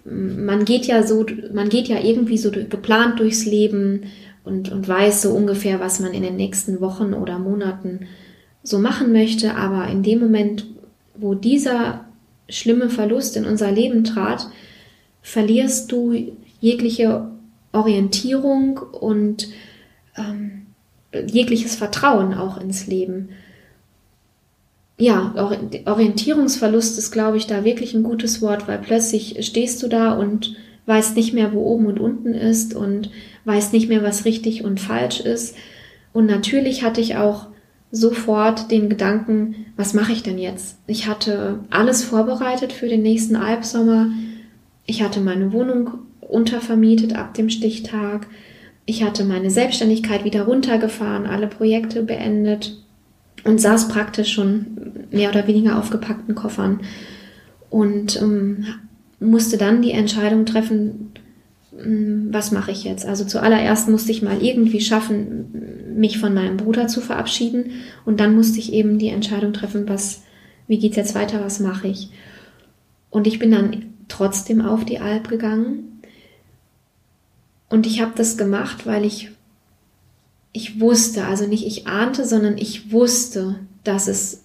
man geht ja so man geht ja irgendwie so geplant durchs Leben und und weiß so ungefähr, was man in den nächsten Wochen oder Monaten so machen möchte, aber in dem Moment, wo dieser schlimme Verlust in unser Leben trat, verlierst du jegliche Orientierung und ähm, jegliches Vertrauen auch ins Leben. Ja, Orientierungsverlust ist, glaube ich, da wirklich ein gutes Wort, weil plötzlich stehst du da und weißt nicht mehr, wo oben und unten ist und weißt nicht mehr, was richtig und falsch ist. Und natürlich hatte ich auch sofort den Gedanken, was mache ich denn jetzt? Ich hatte alles vorbereitet für den nächsten Albsommer. Ich hatte meine Wohnung untervermietet ab dem Stichtag. Ich hatte meine Selbstständigkeit wieder runtergefahren, alle Projekte beendet und saß praktisch schon mehr oder weniger auf gepackten Koffern und ähm, musste dann die Entscheidung treffen, was mache ich jetzt? Also zuallererst musste ich mal irgendwie schaffen, mich von meinem Bruder zu verabschieden und dann musste ich eben die Entscheidung treffen, was, wie geht's jetzt weiter, was mache ich? Und ich bin dann trotzdem auf die Alp gegangen und ich habe das gemacht, weil ich ich wusste, also nicht ich ahnte, sondern ich wusste, dass es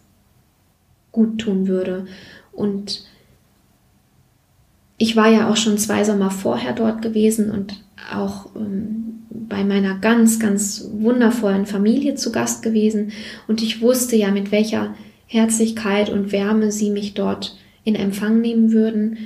gut tun würde und ich war ja auch schon zwei Sommer vorher dort gewesen und auch ähm, bei meiner ganz, ganz wundervollen Familie zu Gast gewesen. Und ich wusste ja, mit welcher Herzlichkeit und Wärme sie mich dort in Empfang nehmen würden.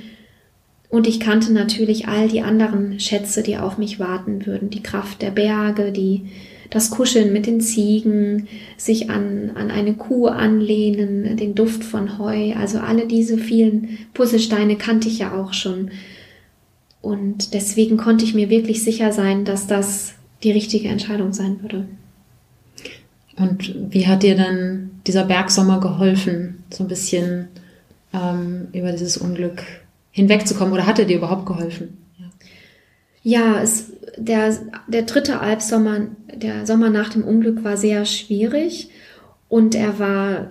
Und ich kannte natürlich all die anderen Schätze, die auf mich warten würden. Die Kraft der Berge, die das Kuscheln mit den Ziegen, sich an, an eine Kuh anlehnen, den Duft von Heu, also alle diese vielen Puzzlesteine kannte ich ja auch schon. Und deswegen konnte ich mir wirklich sicher sein, dass das die richtige Entscheidung sein würde. Und wie hat dir dann dieser Bergsommer geholfen, so ein bisschen ähm, über dieses Unglück hinwegzukommen? Oder hat er dir überhaupt geholfen? Ja, es, der, der dritte Albsommer, der Sommer nach dem Unglück war sehr schwierig und er war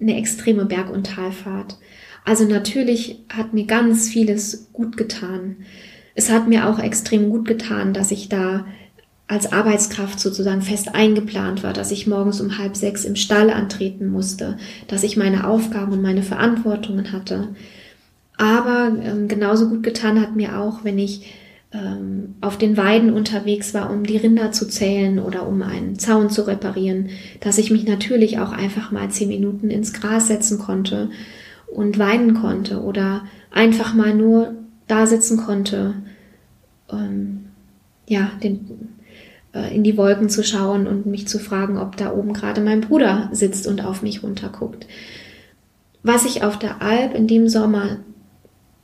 eine extreme Berg- und Talfahrt. Also natürlich hat mir ganz vieles gut getan. Es hat mir auch extrem gut getan, dass ich da als Arbeitskraft sozusagen fest eingeplant war, dass ich morgens um halb sechs im Stall antreten musste, dass ich meine Aufgaben und meine Verantwortungen hatte. Aber ähm, genauso gut getan hat mir auch, wenn ich auf den Weiden unterwegs war, um die Rinder zu zählen oder um einen Zaun zu reparieren, dass ich mich natürlich auch einfach mal zehn Minuten ins Gras setzen konnte und weinen konnte oder einfach mal nur da sitzen konnte, ähm, ja, den, äh, in die Wolken zu schauen und mich zu fragen, ob da oben gerade mein Bruder sitzt und auf mich runterguckt. Was ich auf der Alp in dem Sommer,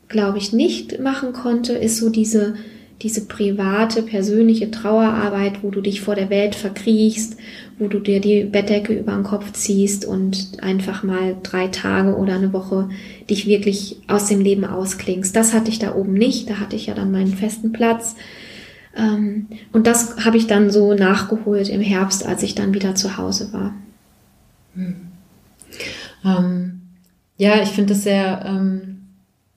glaube ich, nicht machen konnte, ist so diese diese private, persönliche Trauerarbeit, wo du dich vor der Welt verkriechst, wo du dir die Bettdecke über den Kopf ziehst und einfach mal drei Tage oder eine Woche dich wirklich aus dem Leben ausklingst. Das hatte ich da oben nicht, da hatte ich ja dann meinen festen Platz. Ähm, und das habe ich dann so nachgeholt im Herbst, als ich dann wieder zu Hause war. Hm. Ähm, ja, ich finde das sehr ähm,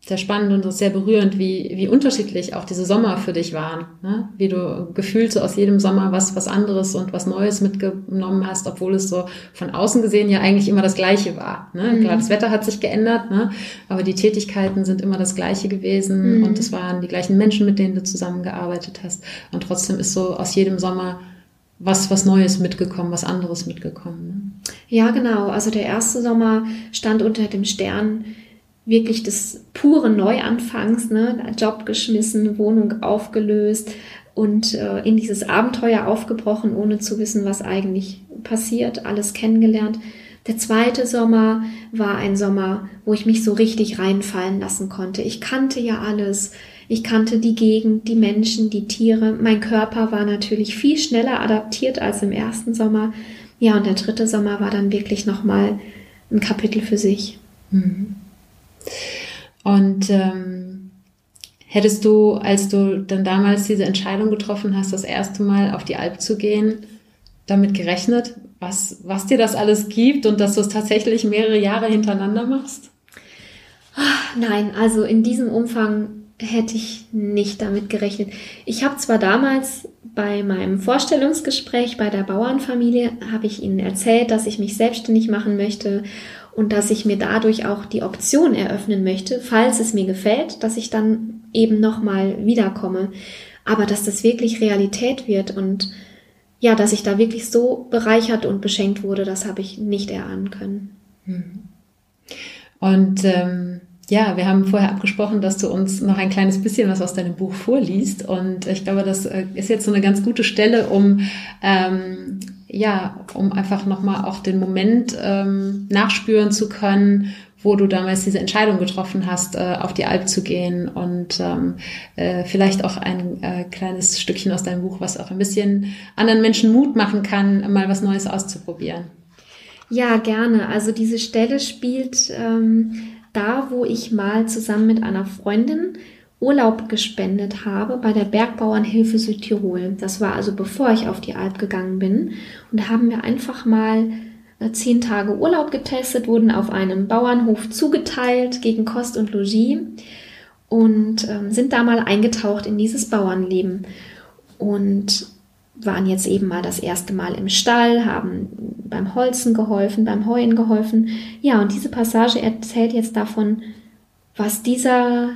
sehr spannend und sehr berührend, wie, wie unterschiedlich auch diese Sommer für dich waren. Ne? Wie du gefühlt so aus jedem Sommer was, was anderes und was Neues mitgenommen hast, obwohl es so von außen gesehen ja eigentlich immer das Gleiche war. Ne? Mhm. Klar, das Wetter hat sich geändert, ne? aber die Tätigkeiten sind immer das Gleiche gewesen mhm. und es waren die gleichen Menschen, mit denen du zusammengearbeitet hast. Und trotzdem ist so aus jedem Sommer was, was Neues mitgekommen, was anderes mitgekommen. Ne? Ja, genau. Also der erste Sommer stand unter dem Stern wirklich des puren Neuanfangs, ne? Job geschmissen, Wohnung aufgelöst und äh, in dieses Abenteuer aufgebrochen, ohne zu wissen, was eigentlich passiert, alles kennengelernt. Der zweite Sommer war ein Sommer, wo ich mich so richtig reinfallen lassen konnte. Ich kannte ja alles. Ich kannte die Gegend, die Menschen, die Tiere. Mein Körper war natürlich viel schneller adaptiert als im ersten Sommer. Ja, und der dritte Sommer war dann wirklich nochmal ein Kapitel für sich. Mhm. Und ähm, hättest du, als du dann damals diese Entscheidung getroffen hast, das erste Mal auf die Alp zu gehen, damit gerechnet, was, was dir das alles gibt und dass du es tatsächlich mehrere Jahre hintereinander machst? Nein, also in diesem Umfang hätte ich nicht damit gerechnet. Ich habe zwar damals bei meinem Vorstellungsgespräch bei der Bauernfamilie, habe ich ihnen erzählt, dass ich mich selbstständig machen möchte und dass ich mir dadurch auch die Option eröffnen möchte, falls es mir gefällt, dass ich dann eben nochmal wiederkomme. Aber dass das wirklich Realität wird und ja, dass ich da wirklich so bereichert und beschenkt wurde, das habe ich nicht erahnen können. Hm. Und ähm, ja, wir haben vorher abgesprochen, dass du uns noch ein kleines bisschen was aus deinem Buch vorliest. Und ich glaube, das äh, ist jetzt so eine ganz gute Stelle, um ähm, ja, um einfach nochmal auch den Moment ähm, nachspüren zu können, wo du damals diese Entscheidung getroffen hast, äh, auf die Alp zu gehen und ähm, äh, vielleicht auch ein äh, kleines Stückchen aus deinem Buch, was auch ein bisschen anderen Menschen Mut machen kann, mal was Neues auszuprobieren. Ja, gerne. Also diese Stelle spielt ähm, da, wo ich mal zusammen mit einer Freundin Urlaub gespendet habe bei der Bergbauernhilfe Südtirol. Das war also bevor ich auf die Alp gegangen bin. Und da haben wir einfach mal äh, zehn Tage Urlaub getestet, wurden auf einem Bauernhof zugeteilt gegen Kost und Logis und ähm, sind da mal eingetaucht in dieses Bauernleben. Und waren jetzt eben mal das erste Mal im Stall, haben beim Holzen geholfen, beim Heuen geholfen. Ja, und diese Passage erzählt jetzt davon, was dieser,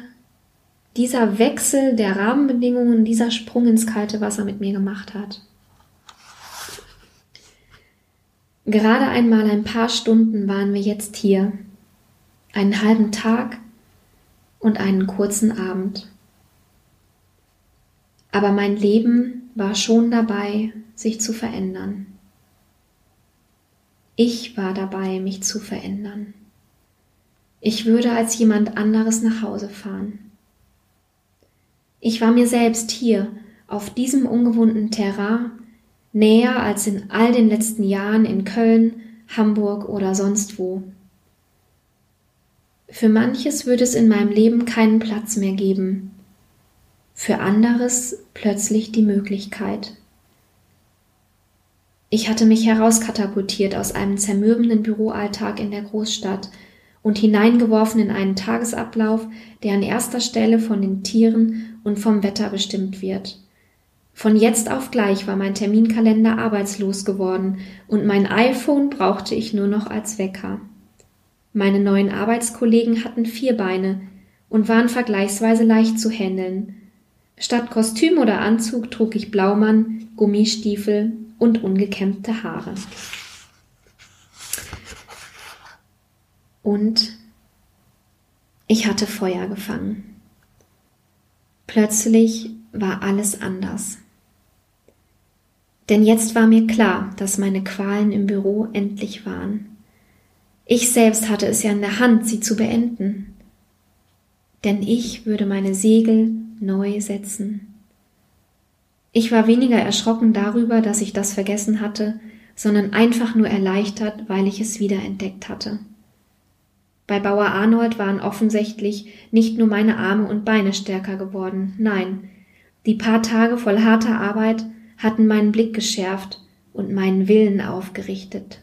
dieser Wechsel der Rahmenbedingungen, dieser Sprung ins kalte Wasser mit mir gemacht hat. Gerade einmal ein paar Stunden waren wir jetzt hier, einen halben Tag und einen kurzen Abend. Aber mein Leben war schon dabei, sich zu verändern. Ich war dabei, mich zu verändern. Ich würde als jemand anderes nach Hause fahren. Ich war mir selbst hier, auf diesem ungewohnten Terrain, näher als in all den letzten Jahren in Köln, Hamburg oder sonst wo. Für manches würde es in meinem Leben keinen Platz mehr geben, für anderes plötzlich die Möglichkeit. Ich hatte mich herauskatapultiert aus einem zermürbenden Büroalltag in der Großstadt und hineingeworfen in einen Tagesablauf, der an erster Stelle von den Tieren und vom Wetter bestimmt wird. Von jetzt auf gleich war mein Terminkalender arbeitslos geworden und mein iPhone brauchte ich nur noch als Wecker. Meine neuen Arbeitskollegen hatten vier Beine und waren vergleichsweise leicht zu handeln, Statt Kostüm oder Anzug trug ich Blaumann, Gummistiefel und ungekämmte Haare. Und ich hatte Feuer gefangen. Plötzlich war alles anders. Denn jetzt war mir klar, dass meine Qualen im Büro endlich waren. Ich selbst hatte es ja in der Hand, sie zu beenden. Denn ich würde meine Segel neu setzen. Ich war weniger erschrocken darüber, dass ich das vergessen hatte, sondern einfach nur erleichtert, weil ich es wiederentdeckt hatte. Bei Bauer Arnold waren offensichtlich nicht nur meine Arme und Beine stärker geworden, nein, die paar Tage voll harter Arbeit hatten meinen Blick geschärft und meinen Willen aufgerichtet.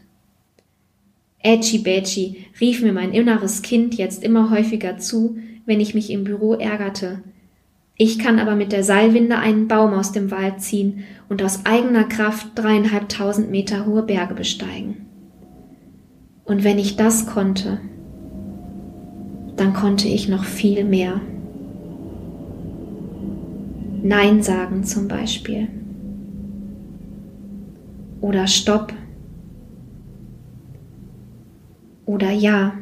Ätschi Bätschi rief mir mein inneres Kind jetzt immer häufiger zu, wenn ich mich im Büro ärgerte, ich kann aber mit der Seilwinde einen Baum aus dem Wald ziehen und aus eigener Kraft dreieinhalbtausend Meter hohe Berge besteigen. Und wenn ich das konnte, dann konnte ich noch viel mehr. Nein sagen zum Beispiel. Oder Stopp. Oder Ja.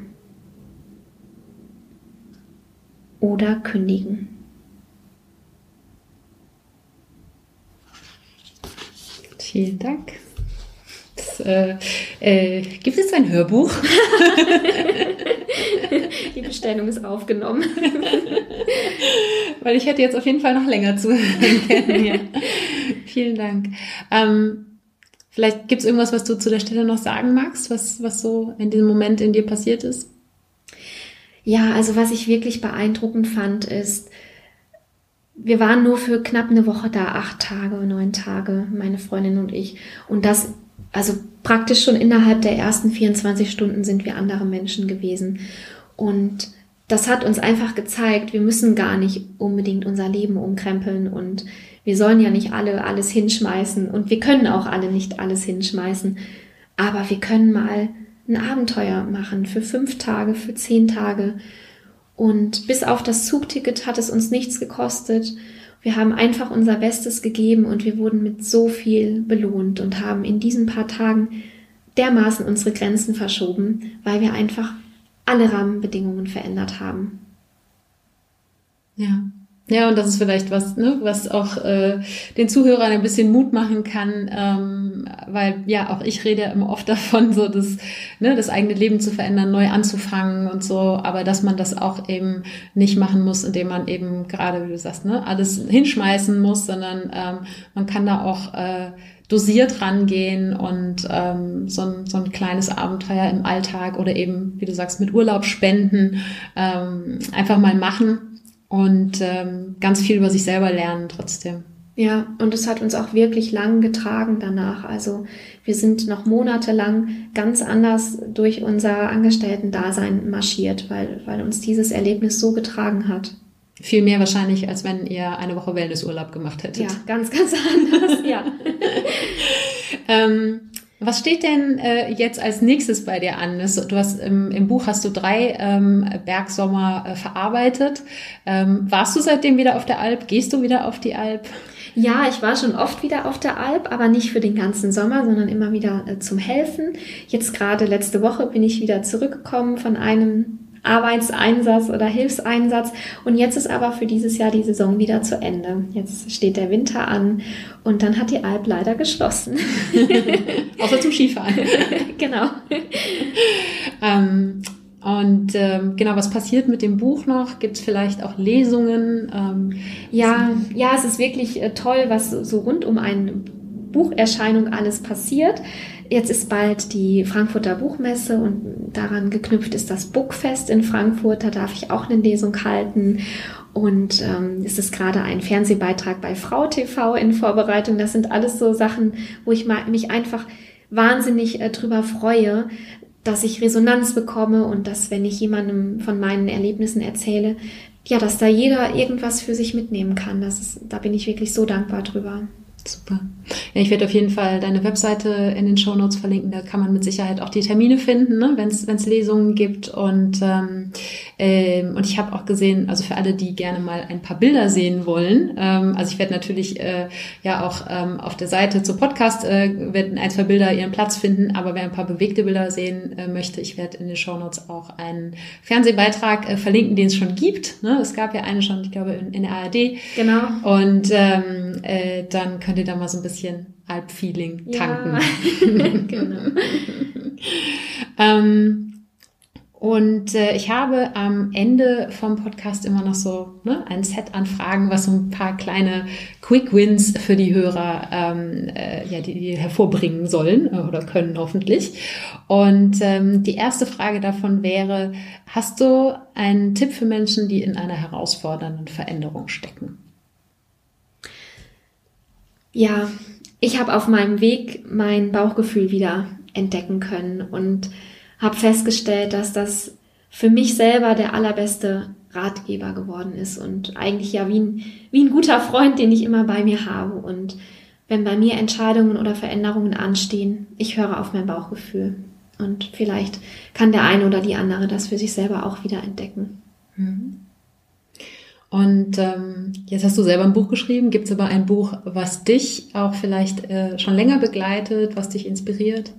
Oder kündigen. Vielen Dank. Das, äh, äh, gibt es ein Hörbuch? Die Bestellung ist aufgenommen. Weil ich hätte jetzt auf jeden Fall noch länger zuhören können. Vielen Dank. Ähm, vielleicht gibt es irgendwas, was du zu der Stelle noch sagen magst, was, was so in diesem Moment in dir passiert ist? Ja, also was ich wirklich beeindruckend fand, ist, wir waren nur für knapp eine Woche da, acht Tage, neun Tage, meine Freundin und ich. Und das also praktisch schon innerhalb der ersten 24 Stunden sind wir andere Menschen gewesen. Und das hat uns einfach gezeigt, wir müssen gar nicht unbedingt unser Leben umkrempeln und wir sollen ja nicht alle alles hinschmeißen und wir können auch alle nicht alles hinschmeißen, aber wir können mal ein Abenteuer machen für fünf Tage, für zehn Tage. Und bis auf das Zugticket hat es uns nichts gekostet. Wir haben einfach unser Bestes gegeben und wir wurden mit so viel belohnt und haben in diesen paar Tagen dermaßen unsere Grenzen verschoben, weil wir einfach alle Rahmenbedingungen verändert haben. Ja. Ja, und das ist vielleicht was, ne, was auch äh, den Zuhörern ein bisschen Mut machen kann, ähm, weil ja auch ich rede immer oft davon, so das, ne, das eigene Leben zu verändern, neu anzufangen und so, aber dass man das auch eben nicht machen muss, indem man eben gerade, wie du sagst, ne, alles hinschmeißen muss, sondern ähm, man kann da auch äh, dosiert rangehen und ähm, so, ein, so ein kleines Abenteuer im Alltag oder eben, wie du sagst, mit Urlaub spenden, ähm, einfach mal machen und ähm, ganz viel über sich selber lernen trotzdem. Ja, und es hat uns auch wirklich lang getragen danach. Also wir sind noch monatelang ganz anders durch unser Angestellten-Dasein marschiert, weil, weil uns dieses Erlebnis so getragen hat. Viel mehr wahrscheinlich, als wenn ihr eine Woche Wellnessurlaub gemacht hättet. Ja, ganz, ganz anders, ja. ähm, was steht denn äh, jetzt als nächstes bei dir an? Du hast im, im Buch hast du drei ähm, Bergsommer äh, verarbeitet. Ähm, warst du seitdem wieder auf der Alp? Gehst du wieder auf die Alp? Ja, ich war schon oft wieder auf der Alp, aber nicht für den ganzen Sommer, sondern immer wieder äh, zum Helfen. Jetzt gerade letzte Woche bin ich wieder zurückgekommen von einem Arbeitseinsatz oder Hilfseinsatz. Und jetzt ist aber für dieses Jahr die Saison wieder zu Ende. Jetzt steht der Winter an und dann hat die Alp leider geschlossen. Außer zum Skifahren. genau. ähm, und ähm, genau, was passiert mit dem Buch noch? Gibt es vielleicht auch Lesungen? Ähm, ja, ja, es ist wirklich äh, toll, was so rund um eine Bucherscheinung alles passiert. Jetzt ist bald die Frankfurter Buchmesse und daran geknüpft ist das Bookfest in Frankfurt. Da darf ich auch eine Lesung halten. Und ähm, es ist gerade ein Fernsehbeitrag bei Frau TV in Vorbereitung. Das sind alles so Sachen, wo ich mich einfach wahnsinnig äh, drüber freue, dass ich Resonanz bekomme und dass, wenn ich jemandem von meinen Erlebnissen erzähle, ja, dass da jeder irgendwas für sich mitnehmen kann. Das ist, da bin ich wirklich so dankbar drüber. Super. Ja, ich werde auf jeden Fall deine Webseite in den Show Notes verlinken. Da kann man mit Sicherheit auch die Termine finden, ne? wenn es Lesungen gibt. Und, ähm, ähm, und ich habe auch gesehen, also für alle, die gerne mal ein paar Bilder sehen wollen, ähm, also ich werde natürlich äh, ja auch ähm, auf der Seite zur Podcast äh, werden ein, zwei Bilder ihren Platz finden, aber wer ein paar bewegte Bilder sehen äh, möchte, ich werde in den Show Notes auch einen Fernsehbeitrag äh, verlinken, den es schon gibt. Ne? Es gab ja eine schon, ich glaube, in, in der ARD. Genau. Und ähm, äh, dann könnt ihr da mal so ein bisschen Alp-Feeling tanken. Ja. genau. ähm, und äh, ich habe am Ende vom Podcast immer noch so ne, ein Set an Fragen, was so ein paar kleine Quick Wins für die Hörer ähm, äh, ja, die, die hervorbringen sollen äh, oder können hoffentlich. Und ähm, die erste Frage davon wäre, hast du einen Tipp für Menschen, die in einer herausfordernden Veränderung stecken? Ja, ich habe auf meinem Weg mein Bauchgefühl wieder entdecken können und habe festgestellt, dass das für mich selber der allerbeste Ratgeber geworden ist und eigentlich ja wie ein, wie ein guter Freund, den ich immer bei mir habe. Und wenn bei mir Entscheidungen oder Veränderungen anstehen, ich höre auf mein Bauchgefühl. Und vielleicht kann der eine oder die andere das für sich selber auch wieder entdecken. Mhm. Und ähm, jetzt hast du selber ein Buch geschrieben. Gibt es aber ein Buch, was dich auch vielleicht äh, schon länger begleitet, was dich inspiriert?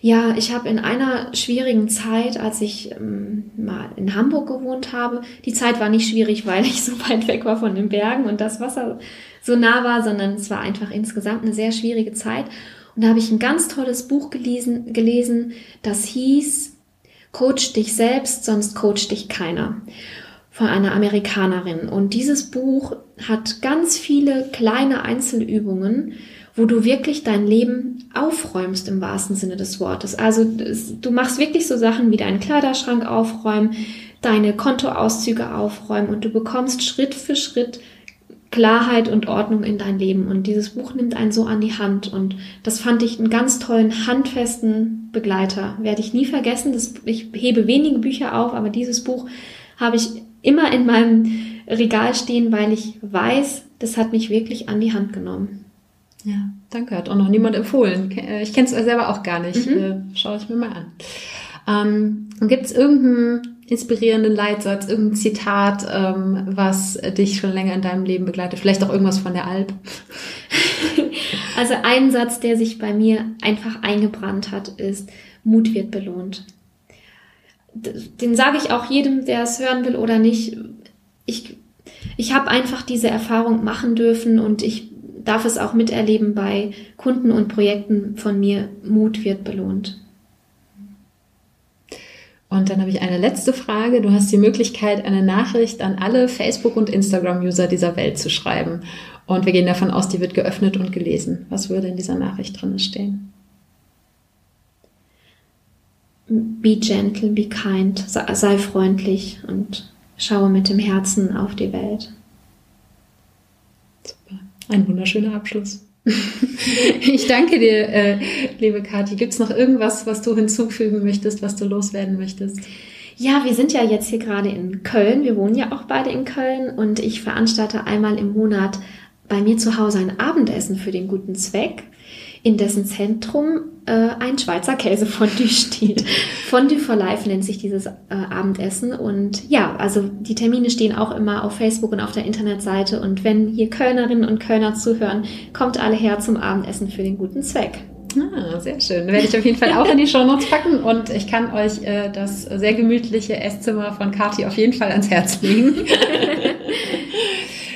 Ja, ich habe in einer schwierigen Zeit, als ich ähm, mal in Hamburg gewohnt habe, die Zeit war nicht schwierig, weil ich so weit weg war von den Bergen und das Wasser so nah war, sondern es war einfach insgesamt eine sehr schwierige Zeit. Und da habe ich ein ganz tolles Buch gelesen, gelesen das hieß Coach dich selbst, sonst coach dich keiner von einer Amerikanerin. Und dieses Buch hat ganz viele kleine Einzelübungen, wo du wirklich dein Leben aufräumst im wahrsten Sinne des Wortes. Also du machst wirklich so Sachen wie deinen Kleiderschrank aufräumen, deine Kontoauszüge aufräumen und du bekommst Schritt für Schritt Klarheit und Ordnung in dein Leben. Und dieses Buch nimmt einen so an die Hand. Und das fand ich einen ganz tollen, handfesten Begleiter. Werde ich nie vergessen. Das, ich hebe wenige Bücher auf, aber dieses Buch habe ich immer in meinem Regal stehen, weil ich weiß, das hat mich wirklich an die Hand genommen. Ja, danke. Hat auch noch niemand empfohlen. Äh, ich kenne es selber auch gar nicht. Mhm. Äh, Schaue ich mir mal an. Ähm, Gibt es irgendeinen inspirierenden Leitsatz, irgendein Zitat, ähm, was dich schon länger in deinem Leben begleitet? Vielleicht auch irgendwas von der Alp? Also ein Satz, der sich bei mir einfach eingebrannt hat, ist, Mut wird belohnt. Den sage ich auch jedem, der es hören will oder nicht. Ich, ich habe einfach diese Erfahrung machen dürfen und ich darf es auch miterleben bei Kunden und Projekten von mir. Mut wird belohnt. Und dann habe ich eine letzte Frage. Du hast die Möglichkeit, eine Nachricht an alle Facebook- und Instagram-User dieser Welt zu schreiben. Und wir gehen davon aus, die wird geöffnet und gelesen. Was würde in dieser Nachricht drin stehen? Be gentle, be kind, sei freundlich und schaue mit dem Herzen auf die Welt. Super. Ein wunderschöner Abschluss. ich danke dir, äh, liebe Kathi. Gibt es noch irgendwas, was du hinzufügen möchtest, was du loswerden möchtest? Ja, wir sind ja jetzt hier gerade in Köln. Wir wohnen ja auch beide in Köln und ich veranstalte einmal im Monat bei mir zu Hause ein Abendessen für den guten Zweck in dessen Zentrum äh, ein Schweizer Käsefondue steht. Fondue for Life nennt sich dieses äh, Abendessen. Und ja, also die Termine stehen auch immer auf Facebook und auf der Internetseite. Und wenn hier Kölnerinnen und Kölner zuhören, kommt alle her zum Abendessen für den guten Zweck. Ah, sehr schön. Werde ich auf jeden Fall auch in die Show Notes packen und ich kann euch äh, das sehr gemütliche Esszimmer von Kati auf jeden Fall ans Herz legen.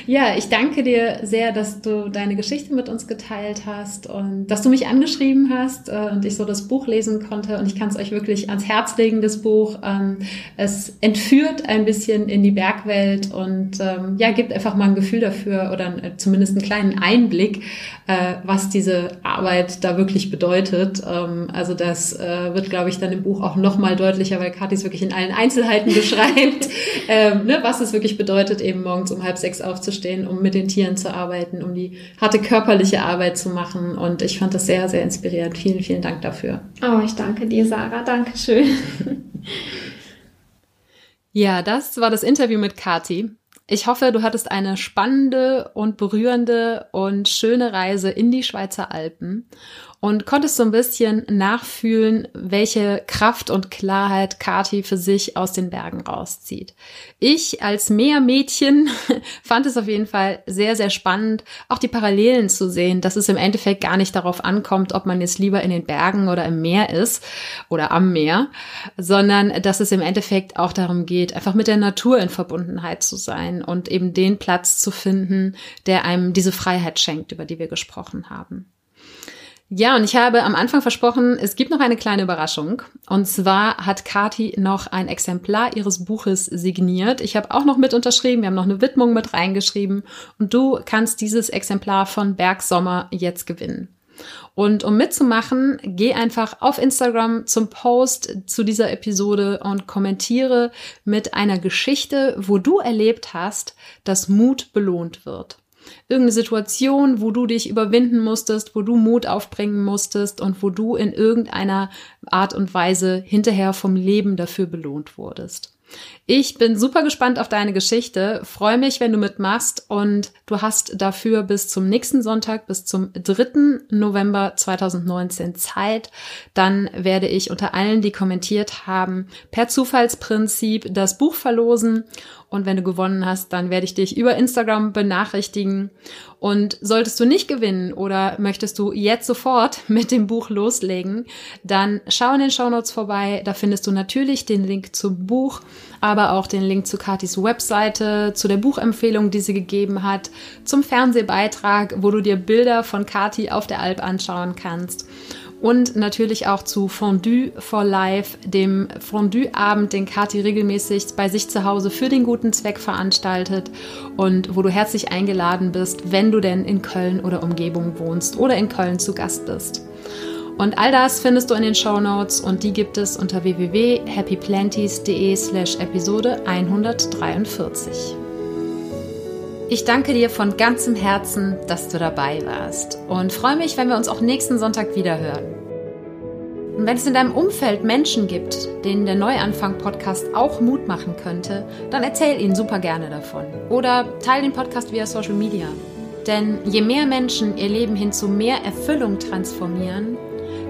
Ja, ich danke dir sehr, dass du deine Geschichte mit uns geteilt hast und dass du mich angeschrieben hast äh, und ich so das Buch lesen konnte. Und ich kann es euch wirklich ans Herz legen, das Buch. Ähm, es entführt ein bisschen in die Bergwelt und ähm, ja, gibt einfach mal ein Gefühl dafür oder äh, zumindest einen kleinen Einblick, äh, was diese Arbeit da wirklich bedeutet. Ähm, also das wird, glaube ich, dann im Buch auch noch mal deutlicher, weil Kathi es wirklich in allen Einzelheiten beschreibt, ne, was es wirklich bedeutet, eben morgens um halb sechs aufzustehen aufzustehen, um mit den Tieren zu arbeiten, um die harte körperliche Arbeit zu machen. Und ich fand das sehr, sehr inspirierend. Vielen, vielen Dank dafür. Oh, ich danke dir, Sarah. Dankeschön. ja, das war das Interview mit Kati. Ich hoffe, du hattest eine spannende und berührende und schöne Reise in die Schweizer Alpen und konntest so ein bisschen nachfühlen, welche Kraft und Klarheit Kati für sich aus den Bergen rauszieht. Ich als Meermädchen fand es auf jeden Fall sehr, sehr spannend, auch die Parallelen zu sehen, dass es im Endeffekt gar nicht darauf ankommt, ob man jetzt lieber in den Bergen oder im Meer ist oder am Meer, sondern dass es im Endeffekt auch darum geht, einfach mit der Natur in Verbundenheit zu sein und eben den Platz zu finden, der einem diese Freiheit schenkt, über die wir gesprochen haben. Ja, und ich habe am Anfang versprochen, es gibt noch eine kleine Überraschung. Und zwar hat Kati noch ein Exemplar ihres Buches signiert. Ich habe auch noch mit unterschrieben, wir haben noch eine Widmung mit reingeschrieben. Und du kannst dieses Exemplar von Bergsommer jetzt gewinnen. Und um mitzumachen, geh einfach auf Instagram zum Post zu dieser Episode und kommentiere mit einer Geschichte, wo du erlebt hast, dass Mut belohnt wird irgendeine Situation, wo du dich überwinden musstest, wo du Mut aufbringen musstest und wo du in irgendeiner Art und Weise hinterher vom Leben dafür belohnt wurdest. Ich bin super gespannt auf deine Geschichte, freue mich, wenn du mitmachst und du hast dafür bis zum nächsten Sonntag, bis zum 3. November 2019 Zeit. Dann werde ich unter allen, die kommentiert haben, per Zufallsprinzip das Buch verlosen und wenn du gewonnen hast, dann werde ich dich über Instagram benachrichtigen. Und solltest du nicht gewinnen oder möchtest du jetzt sofort mit dem Buch loslegen, dann schau in den Shownotes vorbei. Da findest du natürlich den Link zum Buch, aber auch den Link zu Katis Webseite, zu der Buchempfehlung, die sie gegeben hat, zum Fernsehbeitrag, wo du dir Bilder von Kati auf der Alp anschauen kannst und natürlich auch zu Fondue for Life, dem Fondue-Abend, den Kati regelmäßig bei sich zu Hause für den guten Zweck veranstaltet und wo du herzlich eingeladen bist, wenn du denn in Köln oder Umgebung wohnst oder in Köln zu Gast bist. Und all das findest du in den Show Notes und die gibt es unter www.happyplanties.de slash Episode 143. Ich danke dir von ganzem Herzen, dass du dabei warst und freue mich, wenn wir uns auch nächsten Sonntag wieder hören. Und wenn es in deinem Umfeld Menschen gibt, denen der Neuanfang-Podcast auch Mut machen könnte, dann erzähl ihnen super gerne davon. Oder teile den Podcast via Social Media. Denn je mehr Menschen ihr Leben hin zu mehr Erfüllung transformieren,